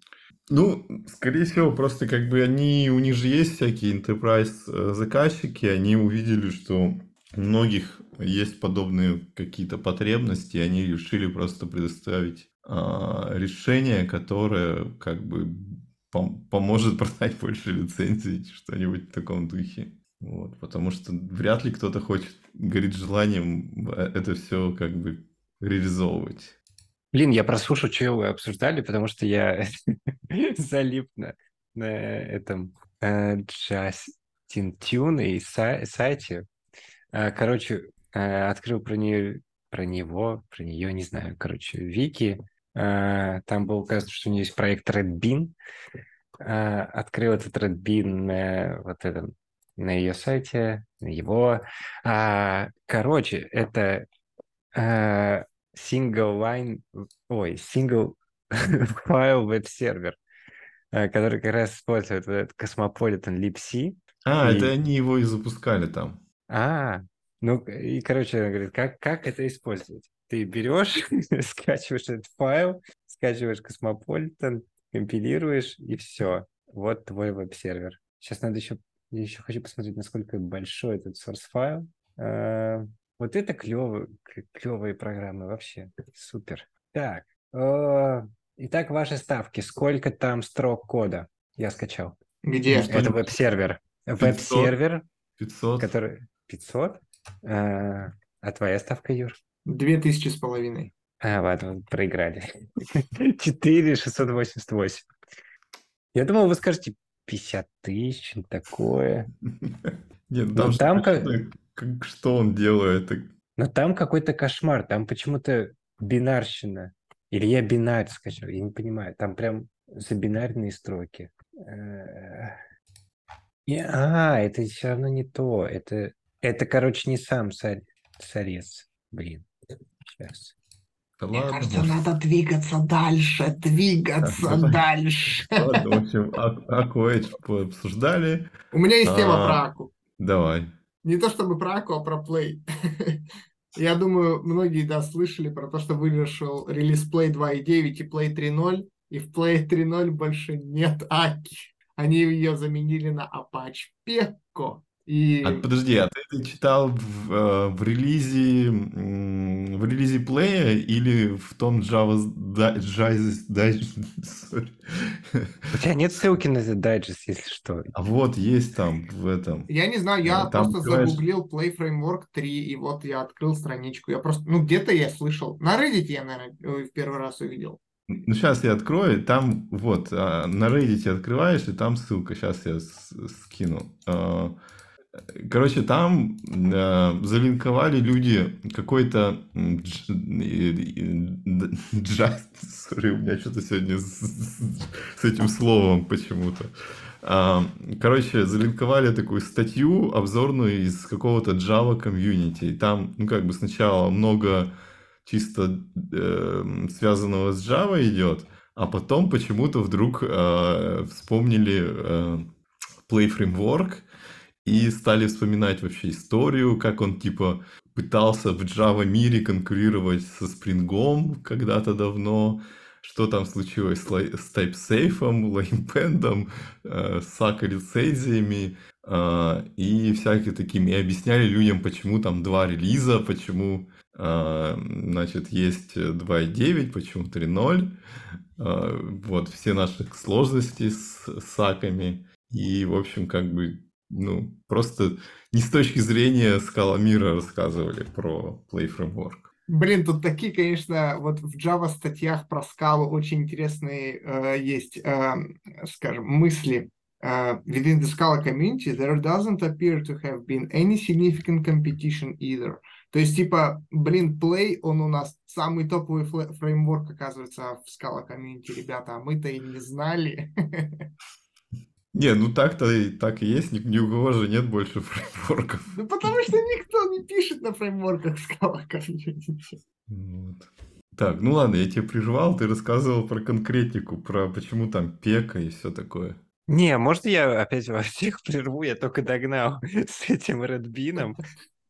Ну, скорее всего, просто как бы они, у них же есть всякие enterprise э, заказчики, они увидели, что у многих есть подобные какие-то потребности, и они решили просто предоставить а, решение, которое как бы пом- поможет <laughs> продать больше лицензий, что-нибудь в таком духе. Вот, потому что вряд ли кто-то хочет, горит желанием э, это все как бы реализовывать. Блин, я прослушал, что вы обсуждали, потому что я <laughs> залип на, на этом э, Justin Tune и сайте. Э, короче, э, открыл про нее, про него, про нее, не знаю, короче, Вики. А, там было указано, что у нее есть проект Red Bean. А, открыл этот Red Bean на, вот этом, на ее сайте, на его. А, короче, это а, single line, ой, single <laughs> file веб-сервер, а, который как раз использует вот этот Cosmopolitan libc. А, И- это они его и запускали там. А, ну и, короче, она говорит, как, как это использовать? Ты берешь, <laughs> скачиваешь этот файл, скачиваешь Cosmopolitan, компилируешь, и все. Вот твой веб-сервер. Сейчас надо еще, я еще хочу посмотреть, насколько большой этот source файл. А, Вот это клевые, клевые программы вообще. Супер. Так. э, Итак, ваши ставки. Сколько там строк кода? Я скачал. Где? Это веб-сервер. Веб-сервер, 500. который 500. А, а твоя ставка, Юр? Две тысячи с половиной. А, ладно, проиграли. <laughs> 4688. Я думал, вы скажете 50 тысяч, такое. <laughs> Нет, Ну, там, там как- как- что он делает. Но там какой-то кошмар, там почему-то бинарщина. Или я бинарь скачал, я не понимаю. Там прям забинарные строки. Э, и- А, это все равно не то. Это, это короче, не сам царь, царец. Блин. Сейчас. Да Мне ладно, кажется, может, надо двигаться дальше, двигаться давай. дальше. <laughs> ладно, в общем, а- Аку Edge пообсуждали. У меня есть тема А. про Аку. Давай. Не то чтобы про Аку, а про Play. <laughs> Я думаю, многие, да, слышали про то, что вышел релиз Play 2.9 и Play 3.0, и в Play 3.0 больше нет Аки. Они ее заменили на Apache Pekko. И А, подожди, а ты это читал в, э, в релизе м, в релизе Play или в том Java да- sorry. У тебя нет ссылки на этот дайджест, если что. А вот есть там в этом. я не знаю, я Э, там, просто понимаешь- загуглил Play Framework 3, и вот я открыл страничку. Я просто, ну, где-то я слышал. На Reddit я, наверное, э, в первый раз увидел. Ну, сейчас я открою, там вот, а, на Reddit открываешь, и там ссылка, сейчас я скину. Короче, там а, залинковали люди какой-то дж- э, э, джаз, сори, у меня что-то сегодня с, с- этим словом почему-то. А, Короче, залинковали такую статью обзорную из какого-то Java комьюнити. Там, ну, как бы сначала много чисто э, связанного с Java идет, а потом почему-то вдруг э, вспомнили э, Play Framework и стали вспоминать вообще историю, как он типа пытался в Java мире конкурировать со Spring когда-то давно, что там случилось с, с TypeSafe, LamePend, э, с Saka лицензиями э, и всякие такими. И объясняли людям, почему там два релиза, почему а, значит, есть 2.9, почему 3.0. А, Вот, все наши сложности с саками. И, в общем, как бы, ну, просто не с точки зрения скала мира рассказывали про Play Framework. Блин, тут такие, конечно, вот в Java статьях про скалу очень интересные э, есть, э, скажем, мысли. Uh, within the Scala community, there doesn't appear to have been any significant competition either. То есть, типа, блин, Play, он у нас самый топовый фреймворк, оказывается, в Scala комьюнити, ребята, а мы-то и не знали. <laughs> Не, ну так-то и так и есть, ни, ни у кого же нет больше фреймворков. Ну, потому что никто не пишет на фреймворках Scala комьюнити. Вот. Так, ну ладно, я тебе приживал, ты рассказывал про конкретику, про почему там пека и все такое. Не, может, я опять вас всех прерву, я только догнал <laughs> с этим Редбином.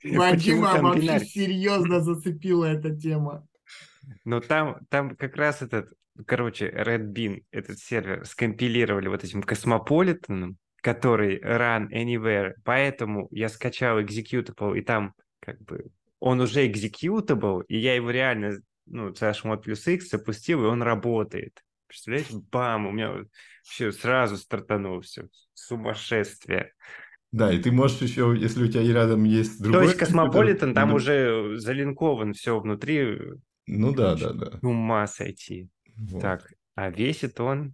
Почему Вадима там вообще серьезно зацепила эта тема. Но там, там как раз этот, короче, Red Bean, этот сервер, скомпилировали вот этим космополитеном, который run anywhere, поэтому я скачал executable, и там как бы он уже executable, и я его реально, ну, CHMod плюс X запустил, и он работает. Представляете, бам, у меня все сразу стартанул все, сумасшествие. Да, и ты можешь еще, если у тебя рядом есть То другой... есть Космополитен, там ну, уже залинкован все внутри, Ну да, да, да. с ума сойти. Вот. Так, а весит он...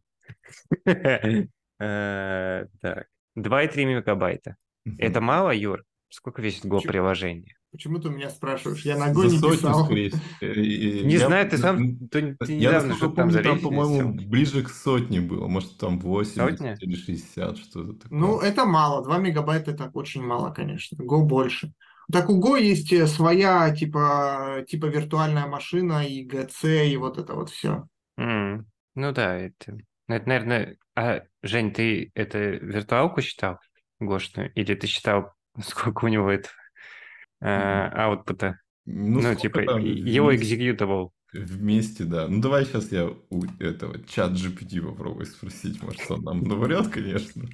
<laughs> Э, Так, 2,3 мегабайта. Это мало, Юр? Сколько весит Go Чё? приложение? Почему ты меня спрашиваешь? Я на Go не писал. Э, Не знаю, ты сам Я, насколько что-то там помню, там, по-моему, ближе к сотне было. Может, там 80 Сотня? или 60, что-то такое. Ну, это мало. 2 мегабайта это очень мало, конечно. Go больше. Так у Go есть э, своя, типа, типа виртуальная машина и GC, и вот это вот все. М, Ну да, это, ну, это, наверное... А, Жень, ты это виртуалку считал, гошную? Или ты считал, <laughs> сколько у него этого а, аутпута? Ну, Ну, сколько типа, там и- его вместе- executable. Вместе, да. Ну, давай сейчас я у этого чат GPT попробую спросить. Может, он нам наврет, конечно.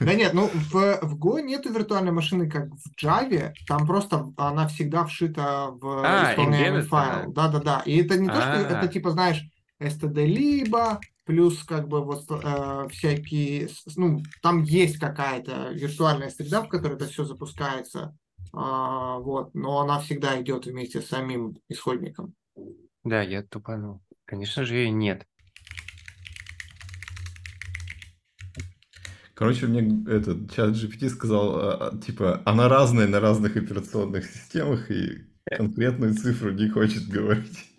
Да нет, ну в, в Go нету виртуальной машины, как в Java. Там просто она всегда вшита в А, исполняемый embedded файл. Да-да-да. И это не то, что А. это типа, знаешь, std либо плюс как бы вот э, всякие, ну, там есть какая-то виртуальная среда, в которой это все запускается, А, вот, но она всегда идет вместе с самим исходником. Да, я тупанул. Конечно же, ее нет. Короче, мне этот чат GPT сказал, а, а, типа, она разная на разных операционных системах и конкретную цифру не хочет говорить.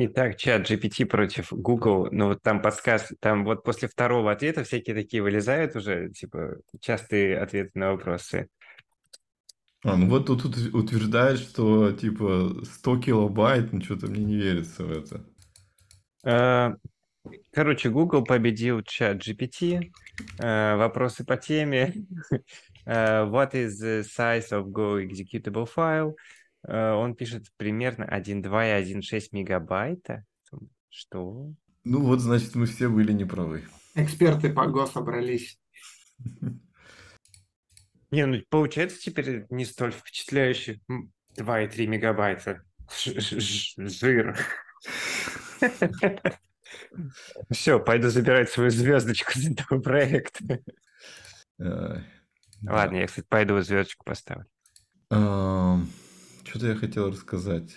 Итак, чат GPT против Google. Ну, вот там подсказ, там вот после второго ответа всякие такие вылезают уже, типа, частые ответы на вопросы. А, ну вот тут ут- утверждает, что типа 100 килобайт, ну что-то мне не верится в это. Э, Короче, Google победил чат GPT. Э, Вопросы по теме. Э, <laughs> What is the size of Go executable file? Э, Он пишет примерно 1,2 и 1,6 мегабайта. Что? Ну вот, значит, мы все были неправы. Эксперты по Go собрались. <laughs> Не, ну получается теперь не столь впечатляюще. М, 2,3 мегабайта. Жир. <laughs> Все, пойду забирать свою звездочку с этого проекта. Ладно, я, кстати, пойду звездочку поставлю. Что-то я хотел рассказать.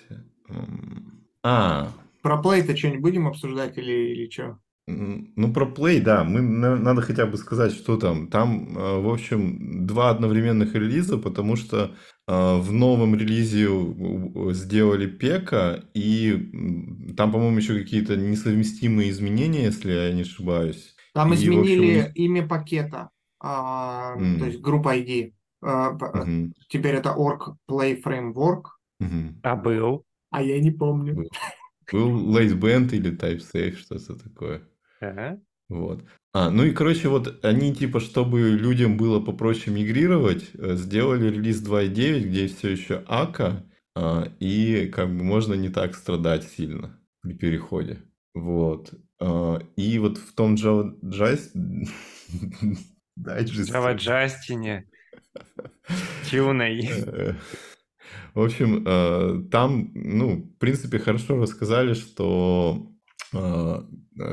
М, А, Про Play-то что-нибудь будем обсуждать или, или что? ну про Play, да, мы на- надо хотя бы сказать, что там. Там, э, в общем, два одновременных релиза, потому что э, в новом релизе сделали пека, и там, по-моему, еще какие-то несовместимые изменения, если я не ошибаюсь. Там И, общем, изменили них- имя пакета, а, М. то есть группа ID. Мгм, Теперь это org play framework, мгм. А был? а я не помню. Был. <laughs> Был Late Band или TypeSafe, что-то такое. Ага. Вот. А, ну и, короче, вот они, типа, чтобы людям было попроще мигрировать, э, сделали релиз 2.9, где все еще АКА, и как бы можно не так страдать сильно при переходе. Вот. А, И вот в том Java Jazz... Дайджесте. <laughs> Java Джастине. Тюной. Э, В общем, э, там, ну, в принципе, хорошо рассказали, что, э,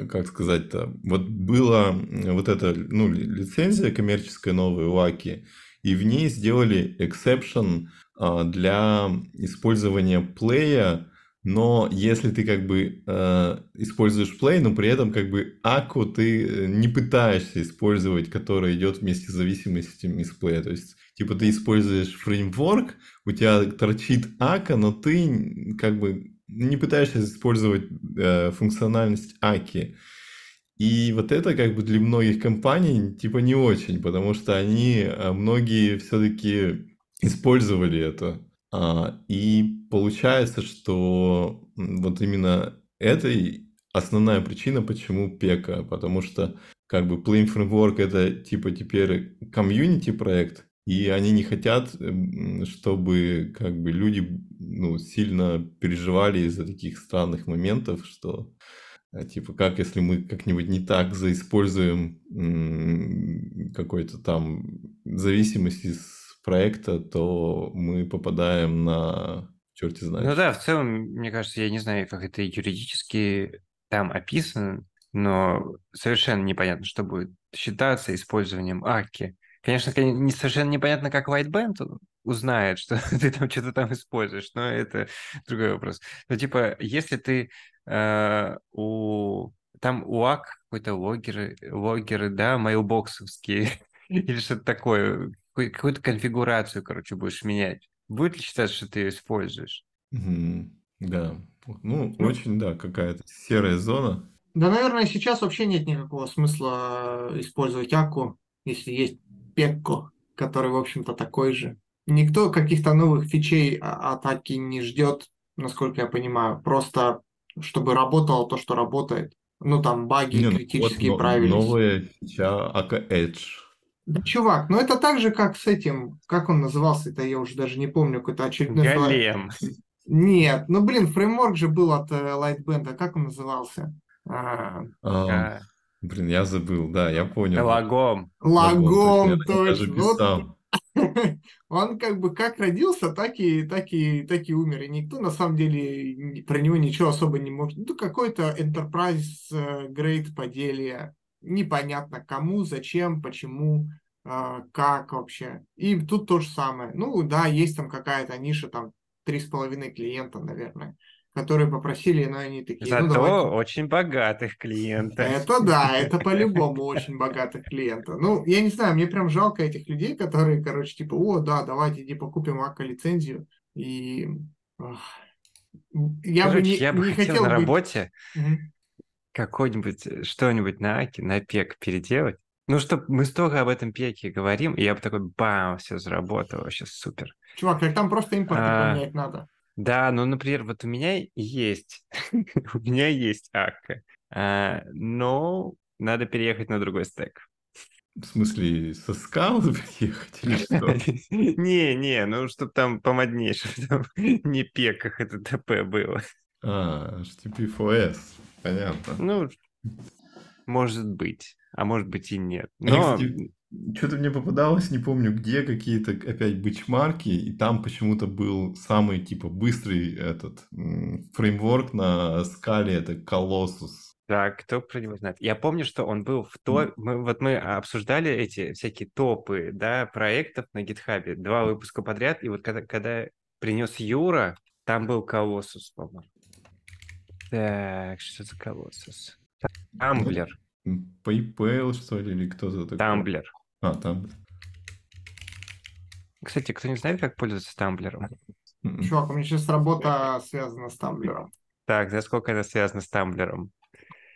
как сказать-то, вот была вот эта, ну, ли- лицензия коммерческая новая у Аки, и в ней сделали а, для использования плея, но если ты как бы э, используешь Play, но при этом как бы Аку ты э, не пытаешься использовать, который идет вместе с зависимостями из Play. То есть, типа ты используешь фреймворк, у тебя торчит Ака, но ты как бы не пытаешься использовать э, функциональность Аки. И вот это как бы для многих компаний типа не очень, потому что они, э, многие все-таки использовали это. А, И получается, что вот именно это и основная причина, почему пека, потому что как бы Plain Framework это типа теперь комьюнити проект, и они не хотят, чтобы как бы люди ну, сильно переживали из-за таких странных моментов, что а, Типа, как если мы как-нибудь не так заиспользуем какой-то там зависимость из проекта, то мы попадаем на черти знает. Ну да, в целом, мне кажется, я не знаю, как это юридически там описано, но совершенно непонятно, что будет считаться использованием Аки. Конечно, кон- не совершенно непонятно, как Whiteband узнает, что <laughs> ты там что-то там используешь, но это другой вопрос. Ну, типа, если ты э, у... Там у АК какой-то логеры, логеры, да, мейлбоксовские <laughs> или что-то такое, какую-то конфигурацию, короче, будешь менять. будет ли считаться, что ты ее используешь? Мгм. Да. Ну, Ну, очень, да, какая-то серая зона. Да, наверное, сейчас вообще нет никакого смысла использовать Аку, если есть Пекко, который, в общем-то, такой же. Никто каких-то новых фичей а- от Аки не ждет, насколько я понимаю. Просто чтобы работало то, что работает. Ну, там баги Не, ну вот критические но- правились. новая фича АК Edge. Да, чувак, ну это так же, как с этим, как он назывался, это я уже даже не помню, какой-то очередной... Голем. Нет, ну блин, фреймворк же был от э, Lightband, а как он назывался? А, А, А, блин, я забыл, да, я понял. Лагом. Лагом, точно. Вот. <laughs> Он как бы как родился, так и, так и, так и умер. И никто на самом деле про него ничего особо не может. Ну, какой-то Enterprise э, Great поделие. Непонятно кому, зачем, почему, э, как вообще. И тут то же самое. Ну, да, есть там какая-то ниша, там, три с половиной клиента, наверное, которые попросили, но они такие, ну, Зато давайте. очень богатых клиентов. Это да, это <laughs> по-любому очень богатых клиентов. Ну, я не знаю, мне прям жалко этих людей, которые, короче, типа, о, да, давайте иди покупим АК лицензию. И я бы Короче, не, я бы не хотел хотел на быть... работе Мгм. Какой-нибудь, э, что-нибудь на Аке, на пек переделать. Ну, что мы столько об этом пеке говорим, и я бы такой, бам, все заработало, вообще супер. Чувак, так там просто импорты А, поменять надо. Да, ну, например, вот у меня есть, <laughs> у меня есть Ака, а, но надо переехать на другой стек. В смысле, со скалы <laughs> приехать или что? <laughs> Не, не, ну, чтобы там помоднее, чтобы там не пеках это ТП было. А, HTTP4S, понятно. Ну, может быть, а может быть и нет. Но что-то мне попадалось, не помню где, какие-то опять бичмарки, и там почему-то был самый, типа, быстрый этот фреймворк на скале, это Colossus. Так, кто про него знает? Я помню, что он был в то... Мы, вот мы обсуждали эти всякие топы, да, проектов на гитхабе, два выпуска подряд, и вот когда, когда принес Юра, там был Колоссус, по-моему. Так, что за Колоссус? Тамблер, PayPal, что ли, или кто-то такой? Тамблер. А, там. Кстати, кто не знает, как пользоваться Тамблером? М-м. Чувак, у меня сейчас работа связана с Тамблером. Так, за сколько это связано с Тамблером?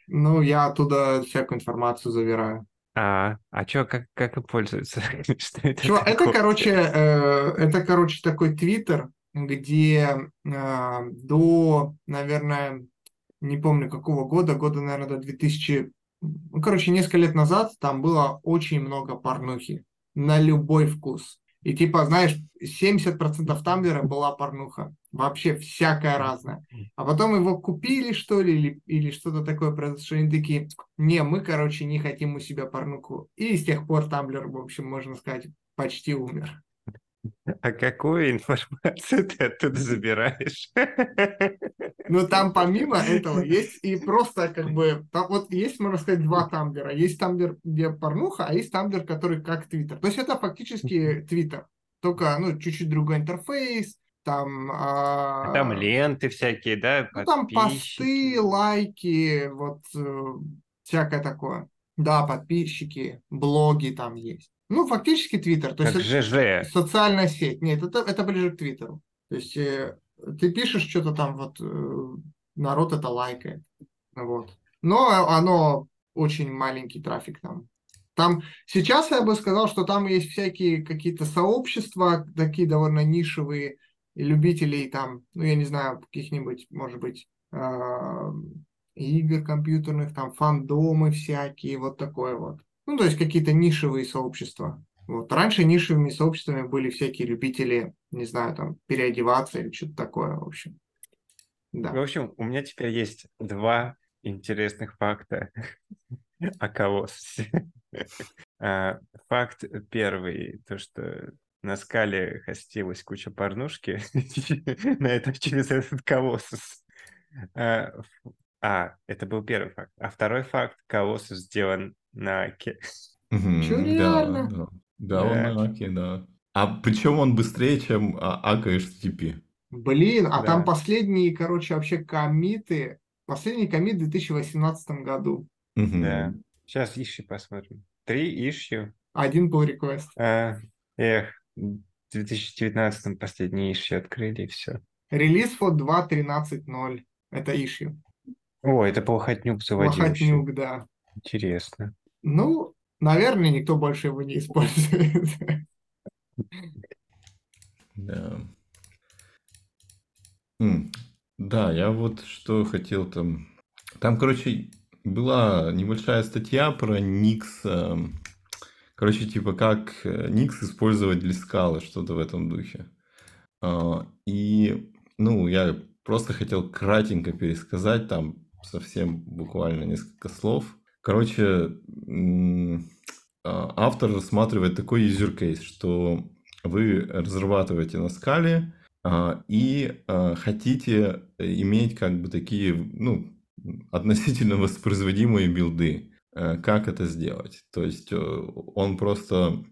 Ну, я оттуда всякую информацию забираю. А, а чё, как, как им пользуются? <laughs> Что это Чувак, это, короче, э, это, короче, такой твиттер, где э, до, наверное, не помню какого года, года, наверное, до 2000, ну, короче, несколько лет назад там было очень много порнухи на любой вкус. И типа, знаешь, 70% Тамблера была порнуха. Вообще всякая разная. А потом его купили, что ли, или, или что-то такое произошло. Они такие, не, мы, короче, не хотим у себя порнуху. И с тех пор Тамблер, в общем, можно сказать, почти умер. А какую информацию ты оттуда забираешь? Но там помимо этого есть и просто как бы, там вот есть, можно сказать, два тамблера. Есть тамблер, где порнуха, а есть тамблер, который как твиттер. То есть это фактически твиттер, только, ну, чуть-чуть другой интерфейс, там... а, Там ленты всякие, да, Ну, там посты, лайки, вот э, всякое такое. Да, подписчики, блоги там есть. Ну, фактически твиттер. То Как есть это ЖЖ. социальная сеть. Нет, это, это ближе к твиттеру. То есть э, ты пишешь что-то там, вот э, народ это лайкает. Вот. Но оно очень маленький трафик там. Там сейчас я бы сказал, что там есть всякие какие-то сообщества, такие довольно нишевые, любителей там, ну я не знаю, каких-нибудь, может быть, э, игр компьютерных, там фандомы всякие, вот такое вот. Ну, то есть какие-то нишевые сообщества. Вот. Раньше нишевыми сообществами были всякие любители, не знаю, там, переодеваться или что-то такое, в общем. В Да. общем, у меня теперь есть два интересных факта <laughs> о колоссусе. <laughs> А, Факт первый, то, что на скале хостилась куча порнушки, <laughs> на это через этот колоссус. А, это был первый факт. А второй факт, колоссус сделан на Аке. Чё, Да, реально? да. Да, он Да. на Аке, да. А причем он быстрее, чем а, Ака HTTP. Блин, а там последние, короче, вообще комиты, последний комит в 2018 году. Да. Сейчас ищи посмотрим. Три ищу. Один был request. А, эх, в 2019 последний issue открыли, и все. Релиз фот 2.13.0. Это issue. О, это Плохотнюк заводил еще. Лохотнюк, да. Интересно. Ну, наверное, никто больше его не использует. Да. Да, я вот что хотел там. Там, короче, была небольшая статья про Никс. Короче, типа, как э, Никс использовать для скалы, что-то в этом духе. А, И, ну, я просто хотел кратенько пересказать, там совсем буквально несколько слов. Короче, а, автор рассматривает такой user case, что вы разрабатываете на скале а, и а, хотите иметь как бы такие, ну, относительно <laughs> воспроизводимые билды. Э, Как это сделать? То есть э, он просто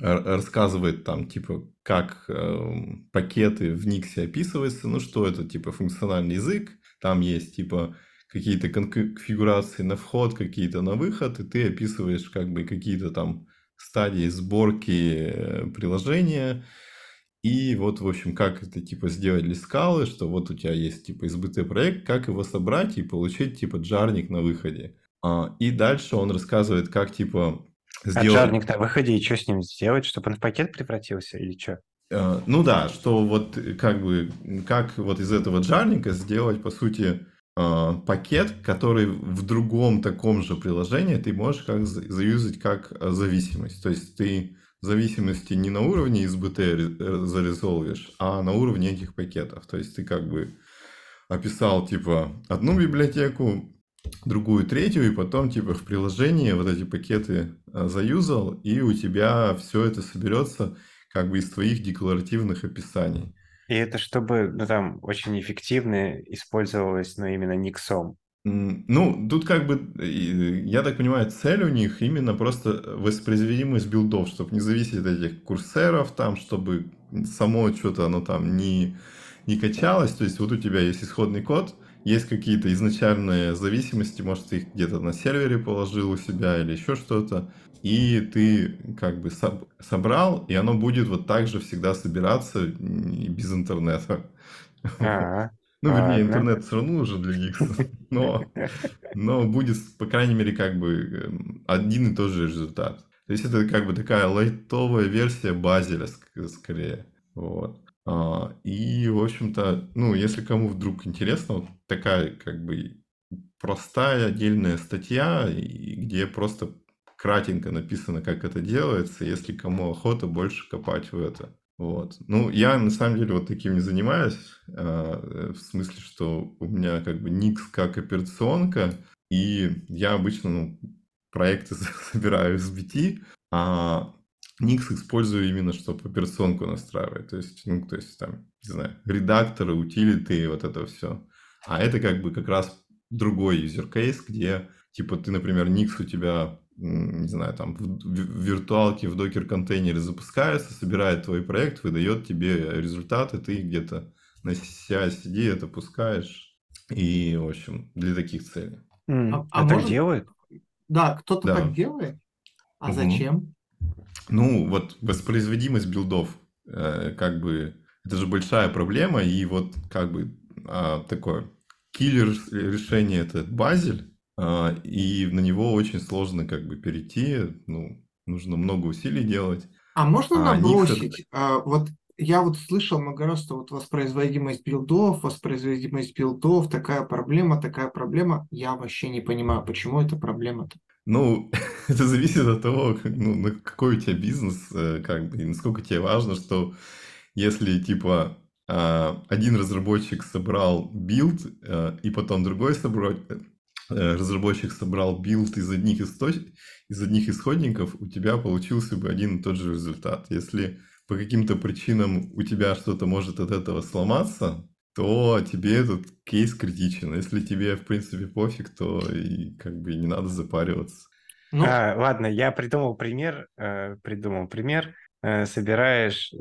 рассказывает там, типа, как эм, пакеты в Никсе описываются, ну, что это, типа, функциональный язык, там есть, типа, какие-то конфигурации на вход, какие-то на выход, и ты описываешь, как бы, какие-то там стадии сборки э, приложения, и вот, в общем, как это, типа, сделать для скалы, что вот у тебя есть, типа, избытый проект, как его собрать и получить, типа, джарник на выходе. А, И дальше он рассказывает, как, типа, А сделать... джарник на выходе, и что с ним сделать, чтобы он в пакет превратился, или что? Э, Ну да, что вот как бы, как вот из этого джарника сделать, по сути, пакет, который в другом таком же приложении ты можешь как за- заюзать как э, зависимость. То есть ты зависимости не на уровне SBT э, зарезолвишь, а на уровне этих пакетов. То есть ты как бы описал типа одну библиотеку, другую третью, и потом типа в приложении вот эти пакеты э, заюзал, и у тебя все это соберется как бы из твоих декларативных описаний. И это чтобы, ну, там, очень эффективно использовалось, но именно Никсом. Ну, тут как бы, э, я так понимаю, цель у них именно просто воспроизводимость билдов, чтобы не зависеть от этих курсеров там, чтобы само что-то оно там не, не качалось. То есть вот у тебя есть исходный код, есть какие-то изначальные зависимости, может, ты их где-то на сервере положил у себя или еще что-то, и ты как бы соб- собрал, и оно будет вот так же всегда собираться без интернета. А, <laughs> Ну, вернее, интернет все равно нужен для них, <laughs> но, но будет, по крайней мере, как бы эм, один и тот же результат. То есть это как бы такая лайтовая версия Базеля ск- скорее. Вот. А, И, в общем-то, ну, если кому вдруг интересно, вот такая как бы простая отдельная статья, где просто кратенько написано, как это делается, если кому охота больше копать в это. Вот. Ну, я на самом деле вот таким не занимаюсь, а, в смысле, что у меня как бы Никс как операционка, и я обычно ну, проекты <laughs> собираю из BT, а Никс использую именно, чтобы операционку настраивать. То есть, ну, то есть там, не знаю, редакторы, утилиты, вот это все. А это как бы как раз другой user case, где, типа, ты, например, Никс у тебя, не знаю, там, в, в виртуалке, в докер-контейнере запускается, собирает твой проект, выдает тебе результаты, ты где-то на CI-CD это пускаешь. И, в общем, для таких целей. А- а А так может- делают? Да, кто-то Да. так делает. А Мгм. зачем? Ну, вот воспроизводимость билдов, э, как бы, это же большая проблема, и вот как бы а, такое киллер решение это Базель, а, и на него очень сложно как бы перейти, ну, нужно много усилий делать. А можно А, набросить? а, вот я вот слышал много раз, что вот воспроизводимость билдов, воспроизводимость билдов, такая проблема, такая проблема. Я вообще не понимаю, почему это проблема-то. Ну, <laughs> это зависит от того, как- ну, на какой у тебя бизнес, э, как бы, и насколько тебе важно, что если, типа, а, один разработчик собрал build, э, и потом другой собрать, разработчик собрал build из одних, источ- из одних исходников, у тебя получился бы один и тот же результат. Если по каким-то причинам у тебя что-то может от этого сломаться, то тебе этот кейс критичен. Если тебе, в принципе, пофиг, то и как бы не надо запариваться. Ну, А, ладно, я придумал пример, э, придумал пример. Э, собираешь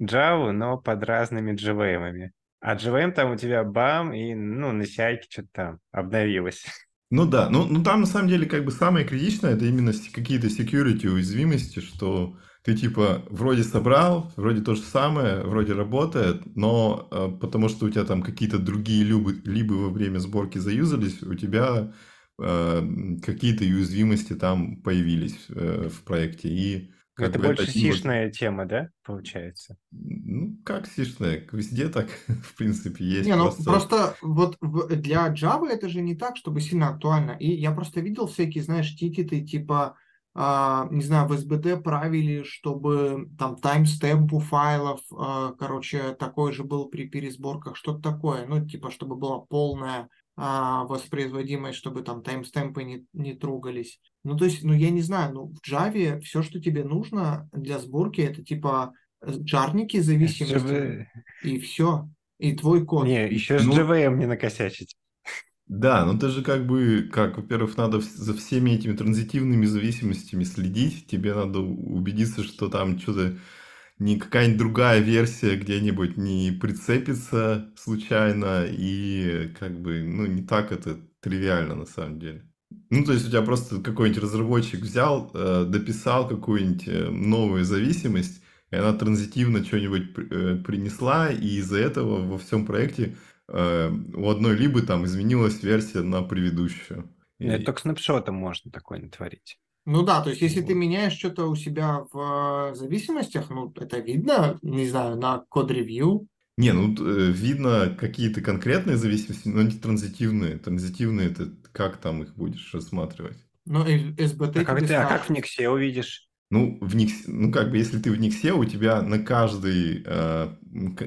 Java, но под разными JVM. А JVM там у тебя бам, и ну, на CI что-то там обновилось. Ну да, ну, ну там на самом деле как бы самое критичное это именно какие-то security уязвимости, что ты типа вроде собрал, вроде то же самое, вроде работает, но э, потому что у тебя там какие-то другие любы, либо во время сборки заюзались, у тебя э, какие-то уязвимости там появились э, в проекте. И как это больше это сишная вот... тема, да, получается? Ну, как сишная? Везде так, <laughs> в принципе, есть. Не, ну просто... просто вот для Java это же не так, чтобы сильно актуально. И я просто видел всякие, знаешь, тикеты типа а, не знаю, в SBD правили, чтобы там таймстемп у файлов, а, короче, такой же был при пересборках, что-то такое, ну, типа, чтобы была полная а, воспроизводимость, чтобы там таймстемпы не, не трогались. Ну, то есть, ну, я не знаю, ну, в Java все, что тебе нужно для сборки, это типа джарники зависимости, и все, и твой код. Не, еще с ну, JVM не накосячить. Да, но ты же как бы, как, во-первых, надо за всеми этими транзитивными зависимостями следить. Тебе надо убедиться, что там что-то не какая-нибудь другая версия где-нибудь не прицепится случайно, и как бы, ну, не так это тривиально на самом деле. Ну, то есть у тебя просто какой-нибудь разработчик взял, э, дописал какую-нибудь э, новую зависимость, и она транзитивно что-нибудь э, принесла, и из-за этого во всем проекте Э, у одной либо там изменилась версия на предыдущую. Нет, и... только снапшотом можно такое натворить. Ну да, то есть если вот. ты меняешь что-то у себя в э, зависимостях, ну это видно, не знаю, на код-ревью. Не, ну э, видно какие-то конкретные зависимости, но не транзитивные. Транзитивные это как там их будешь рассматривать? Ну, SBT а как, ты, а как в Никсе увидишь? Ну, в них, ну, как бы, если ты в Никсе, у тебя на каждый, э,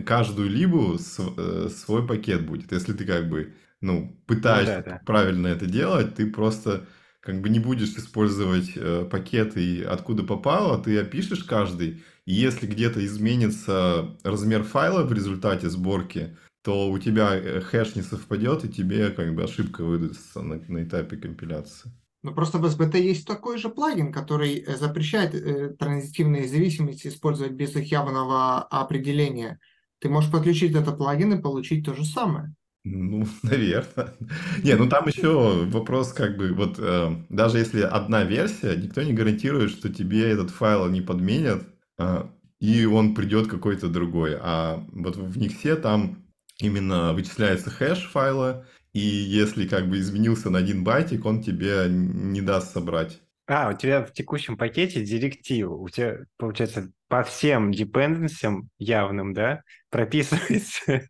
каждую либу с, э, свой пакет будет. Если ты, как бы, ну, пытаешься ну, да, да. правильно это делать, ты просто, как бы, не будешь использовать э, пакеты откуда попало, ты опишешь каждый, и если где-то изменится размер файла в результате сборки, то у тебя э, хэш не совпадет, и тебе, как бы, ошибка выдастся на, на этапе компиляции. Но просто в SBT есть такой же плагин, который э, запрещает э, транзитивные зависимости использовать без их явного определения. Ты можешь подключить этот плагин и получить то же самое. Ну, <laughs> наверное. Не, ну там еще вопрос как бы, вот э, даже если одна версия, никто не гарантирует, что тебе этот файл не подменят, э, и он придет какой-то другой. А вот в Никсе там именно вычисляется хэш файла, и если как бы изменился на один байтик, он тебе не даст собрать. А, у тебя в текущем пакете директива. У тебя, получается, по всем депенденсиям явным, да, прописывается <laughs> э,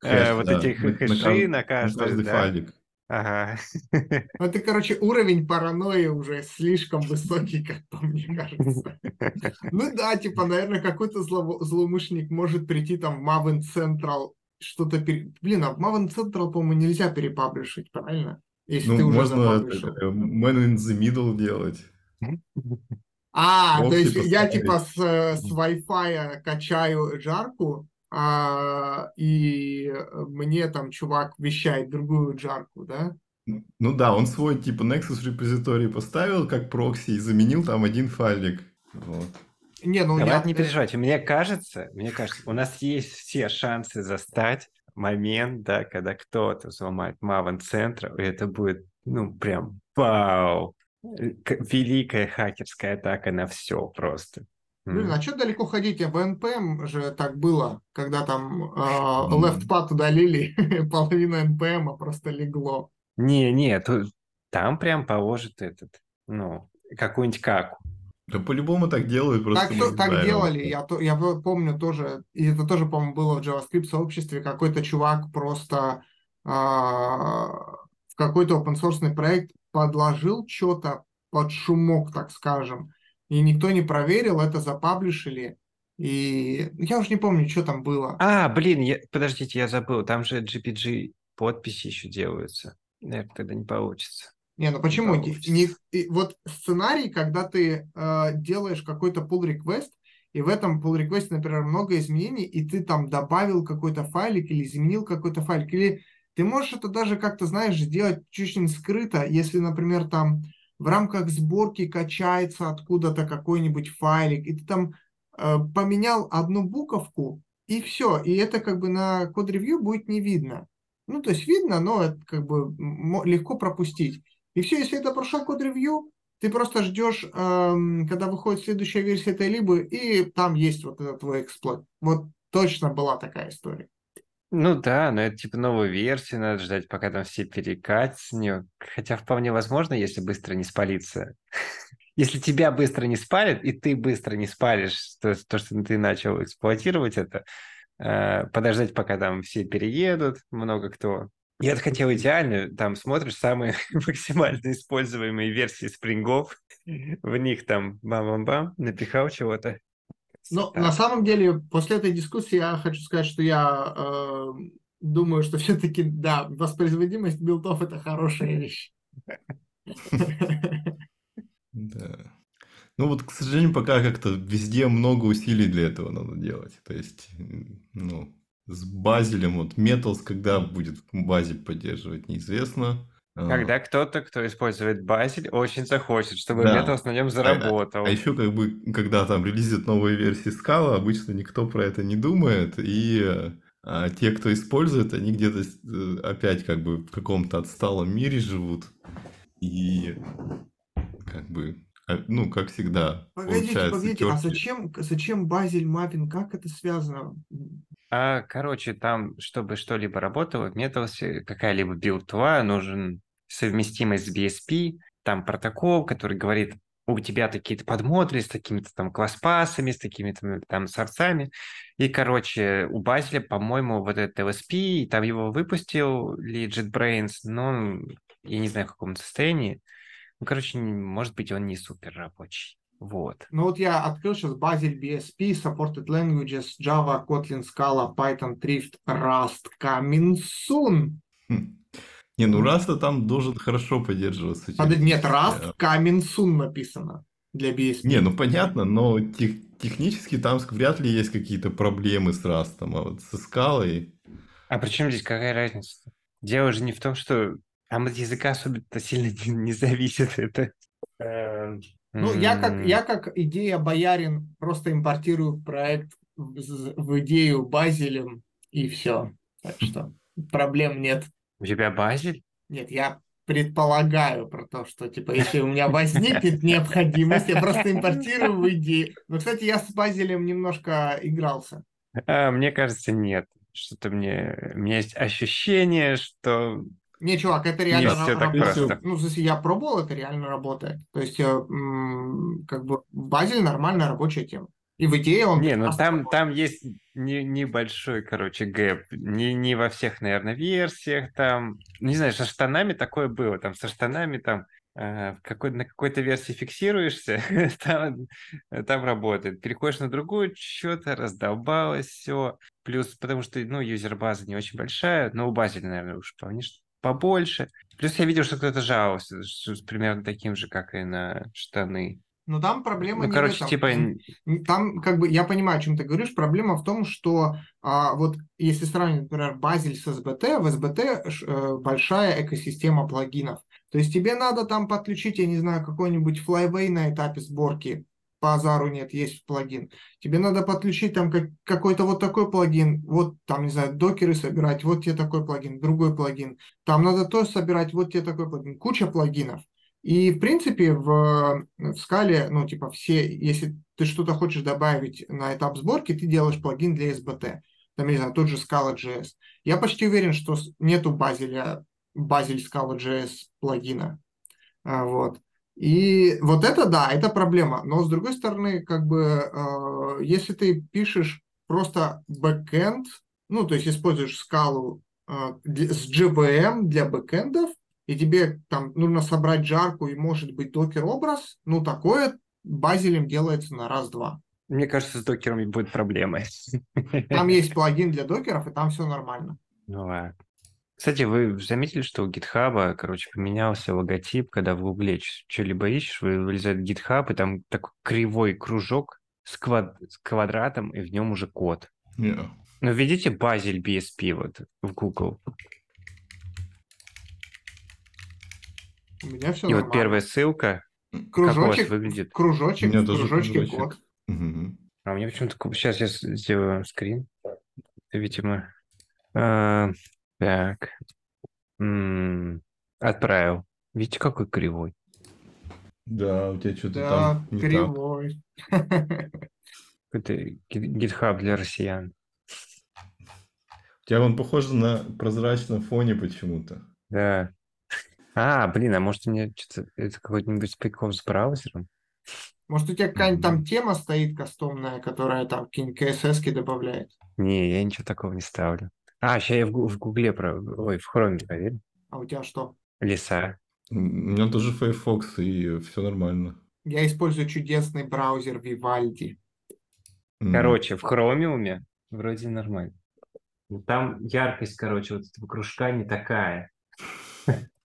Хэш, вот да. эти хэши на, на каждый, да? файлик. Ага. Ну, это, короче, уровень паранойи уже слишком высокий, как по мне кажется. <laughs> Ну да, типа, наверное, какой-то злоумышленник может прийти там в Maven Central что-то... Пере... Блин, а в Maven Central, по-моему, нельзя перепаблишить, правильно? Если ну, ты уже можно Man in the Middle делать. <laughs> А, Прокси то есть поставить. я типа с, с Wi-Fi качаю жарку, а, и мне там чувак вещает другую жарку, да? Ну да, он свой типа Nexus репозиторий поставил как прокси и заменил там один файлик. Вот. Не, ну Давайте я... не переживайте. Мне кажется, мне кажется, у нас есть все шансы застать момент, да, когда кто-то взломает Maven центр, и это будет, ну, прям вау! Великая хакерская атака на все просто. Блин, а что далеко ходить? А в NPM же так было, когда там э, left path удалили, <laughs> половина NPM просто легло. Не, не, там прям положит этот, ну, какую-нибудь каку. Да по-любому так делают, просто Так, так делали, я, то, я помню тоже, и это тоже, по-моему, было в JavaScript сообществе, какой-то чувак просто э, в какой-то open source проект подложил что-то под шумок, так скажем, и никто не проверил, это запаблишили, и я уже не помню, что там было. А, блин, я, подождите, я забыл, там же GPG подписи еще делаются. Наверное, тогда не получится. Не, ну почему? Не, не, вот сценарий, когда ты э, делаешь какой-то pull request, и в этом pull request, например, много изменений, и ты там добавил какой-то файлик или изменил какой-то файлик, или ты можешь это даже как-то, знаешь, сделать чуть-чуть скрыто, если, например, там в рамках сборки качается откуда-то какой-нибудь файлик, и ты там э, поменял одну буковку, и все, и это как бы на код-ревью будет не видно. Ну, то есть видно, но это как бы легко пропустить. И все, если это прошел код-ревью, ты просто ждешь, эм, когда выходит следующая версия этой либо, и там есть вот этот твой эксплойт. Вот точно была такая история. Ну да, но это типа новую версию, надо ждать, пока там все перекатят. Хотя вполне возможно, если быстро не спалиться. <laughs> Если тебя быстро не спалит, и ты быстро не спалишь то, то что ты начал эксплуатировать это, э, подождать, пока там все переедут, много кто. Я хотел идеально, там смотришь самые <laughs> максимально используемые версии спрингов, в них там бам-бам-бам, напихал чего-то. Но на самом деле, после этой дискуссии я хочу сказать, что я э, думаю, что <laughs> все-таки, да, воспроизводимость билдов – это хорошая вещь. <laughs> Да. Ну вот, к сожалению, пока как-то везде много усилий для этого надо делать. То есть, ну, с Базелем, вот Metals, когда будет Базель поддерживать, неизвестно. А. Когда кто-то, кто использует Базель, очень захочет, чтобы да. Metals на нем заработал. А, а, а еще как бы, когда там релизят новые версии скала, обычно никто про это не думает, и а те, кто использует, они где-то э, опять как бы в каком-то отсталом мире живут. И как бы, а, ну, как всегда, Погодите, погодите, а зачем, зачем Базель Маппин, как это связано? А, короче, там, чтобы что-либо работало, в Metals какая-либо билд нужен совместимость с BSP, там протокол, который говорит, у тебя такие-то подмодули с такими-то там класс-пасами, с такими-то там сорцами. И, короче, у Базеля, по-моему, вот этот LSP, и там его выпустил ли JetBrains, но я не знаю, в каком состоянии. Ну, короче, может быть, он не супер рабочий. Вот. Ну вот я открыл сейчас Bazel BSP, Supported Languages, Java, Kotlin, Scala, Python, Thrift, Rust, coming soon. Не, ну Rust там должен хорошо поддерживаться. Под... Нет, coming soon написано для BSP. Не, ну понятно, но тех, технически там вряд ли есть какие-то проблемы с Rust, а вот со скалой... А при чем здесь какая разница? Дело же не в том, что там от языка особенно сильно не, <laughs> не зависит. Это... Эм, ну, я как, я как идея боярин просто импортирую проект в, в идею Базелем и все. Так что проблем нет. У тебя Базель? Нет, я предполагаю про то, что, типа, если у меня возникнет необходимость, я просто импортирую в идею. Но, кстати, я с Базелем немножко игрался. А, мне кажется, нет. Что-то мне... У меня есть ощущение, что не, чувак, это реально работает. Ну, если я пробовал, это реально работает. То есть, э, как бы, Базель нормальная рабочая тема. И в идее он... Не, ну там, там есть не, небольшой, короче, гэп. Не, не во всех, наверное, версиях там. Не знаю, со штанами такое было. Там со штанами там э, какой, на какой-то версии фиксируешься, <laughs> там, там работает. Переходишь на другую, что-то раздолбалось, все. Плюс, потому что, ну, юзер-база не очень большая, но у базы, наверное, уж побольше. Плюс я видел, что кто-то жаловался, что примерно таким же, как и на штаны. Но там проблема ну, не короче, в этом. типа... Там, как бы, я понимаю, о чем ты говоришь. Проблема в том, что а, вот если сравнить, например, Базель с СБТ, в СБТ э, большая экосистема плагинов. То есть тебе надо там подключить, я не знаю, какой-нибудь Flyway на этапе сборки, по Азару нет, есть плагин. Тебе надо подключить там как, какой-то вот такой плагин, вот там, не знаю, докеры собирать, вот тебе такой плагин, другой плагин. Там надо то собирать, вот тебе такой плагин. Куча плагинов. И, в принципе, в, в скале, ну, типа, все, если ты что-то хочешь добавить на этап сборки, ты делаешь плагин для SBT. Там, не знаю, тот же Scala.js. Я почти уверен, что нету базеля, базель Scala.js плагина. А, вот. И вот это да, это проблема. Но с другой стороны, как бы, э, если ты пишешь просто бэкэнд, ну, то есть используешь скалу э, с JVM для бэкэндов, и тебе там нужно собрать жарку и, может быть, докер-образ, ну, такое базелем делается на раз-два. Мне кажется, с докерами будет проблема. <laughs> Там есть плагин для докеров, и там все нормально. Ну ладно. Кстати, вы заметили, что у GitHub, короче, поменялся логотип, когда в Гугле что-либо ищешь, вылезает GitHub, и там такой кривой кружок с, квад... с квадратом, и в нем уже код. Yeah. Ну, введите Базель BSP вот в Google. У меня все И нормально. вот первая ссылка, кружочек, как у вас выглядит? Кружочек, у кружочек. код. Угу. А меня почему-то... Сейчас я сделаю скрин. Видимо... А, так. М-м, отправил. Видите, какой кривой? Да, у тебя что-то Да, там не так. кривой. <laughs> Это гитхаб для россиян. У тебя он похож на прозрачном фоне почему-то. Да. А, блин, а может у меня что-то это какой-нибудь прикол с браузером? Может, у тебя какая-нибудь там тема стоит кастомная, которая там какие-нибудь CSS добавляет? Не, я ничего такого не ставлю. А, сейчас я в, в Гугле, про... ой, в Хроме проверю. А у тебя что? Леса. У меня тоже Firefox, и все нормально. Я использую чудесный браузер Vivaldi. Короче, в Хромиуме вроде нормально. Там яркость, короче, вот этого кружка не такая. <laughs>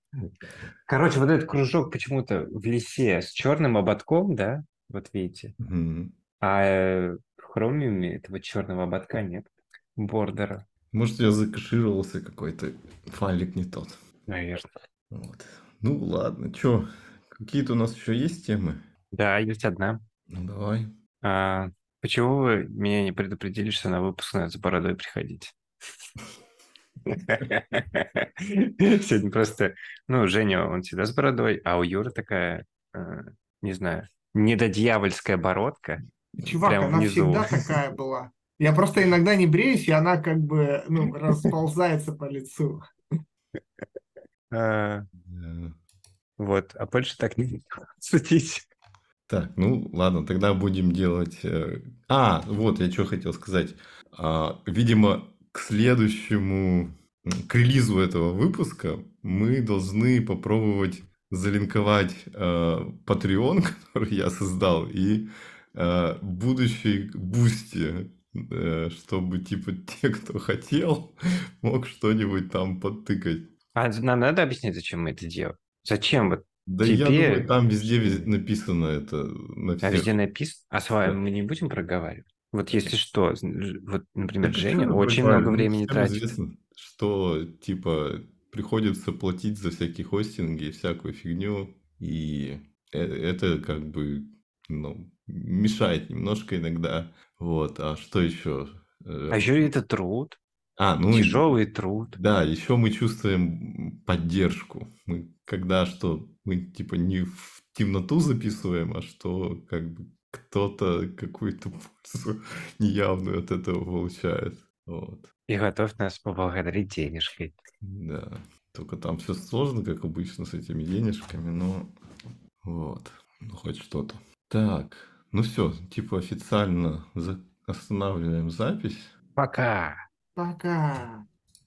Короче, вот этот кружок почему-то в лесе с черным ободком, да? Вот видите. Мгм. А э, в Хромиуме этого черного ободка нет. Бордера, Может, я закашировался какой-то файлик не тот. наверное. Вот. Ну ладно, чё, какие-то у нас еще есть темы? Да, есть одна. Ну давай. А, почему вы меня не предупредили, что на выпуск надо с бородой приходить? Сегодня просто, ну, Женя, он всегда с бородой, а у Юры такая, э, не знаю, недодьявольская бородка. Чувак, она внизу. всегда такая была. Я просто иногда не бреюсь, и она как бы ну, <laughs> расползается по лицу. А. Вот, а больше так не судить. Так, ну ладно, тогда будем делать... э, А, вот, я что хотел сказать. А, видимо, к следующему, к релизу этого выпуска мы должны попробовать залинковать э, Patreon, <laughs> который я создал, и э, будущий Boosty, э, чтобы, типа, те, кто хотел, <laughs> мог что-нибудь там подтыкать. А нам надо объяснить, зачем мы это делаем? Зачем вот? Да я Тебе- думаю, там везде вез- написано это на А всех. везде написано? А с вами Да. мы не будем проговаривать? Вот если что, вот, например, Так Женя очень много времени всем тратит. известно, что, типа, приходится платить за всякие хостинги и всякую фигню, и э- это как бы, ну, мешает немножко иногда. Вот, а что еще? Э, А еще это труд, А, ну, и- тяжелый труд. да, еще мы чувствуем поддержку. Мы когда что, мы типа не в темноту записываем, а что как бы кто-то какую-то пользу <laughs> неявную от этого получает. Вот. И готов нас поблагодарить денежкой. Да. Только там все сложно, как обычно, с этими денежками, но вот. Ну, хоть что-то. Так, ну все, типа официально за- останавливаем запись. Пока! Пока.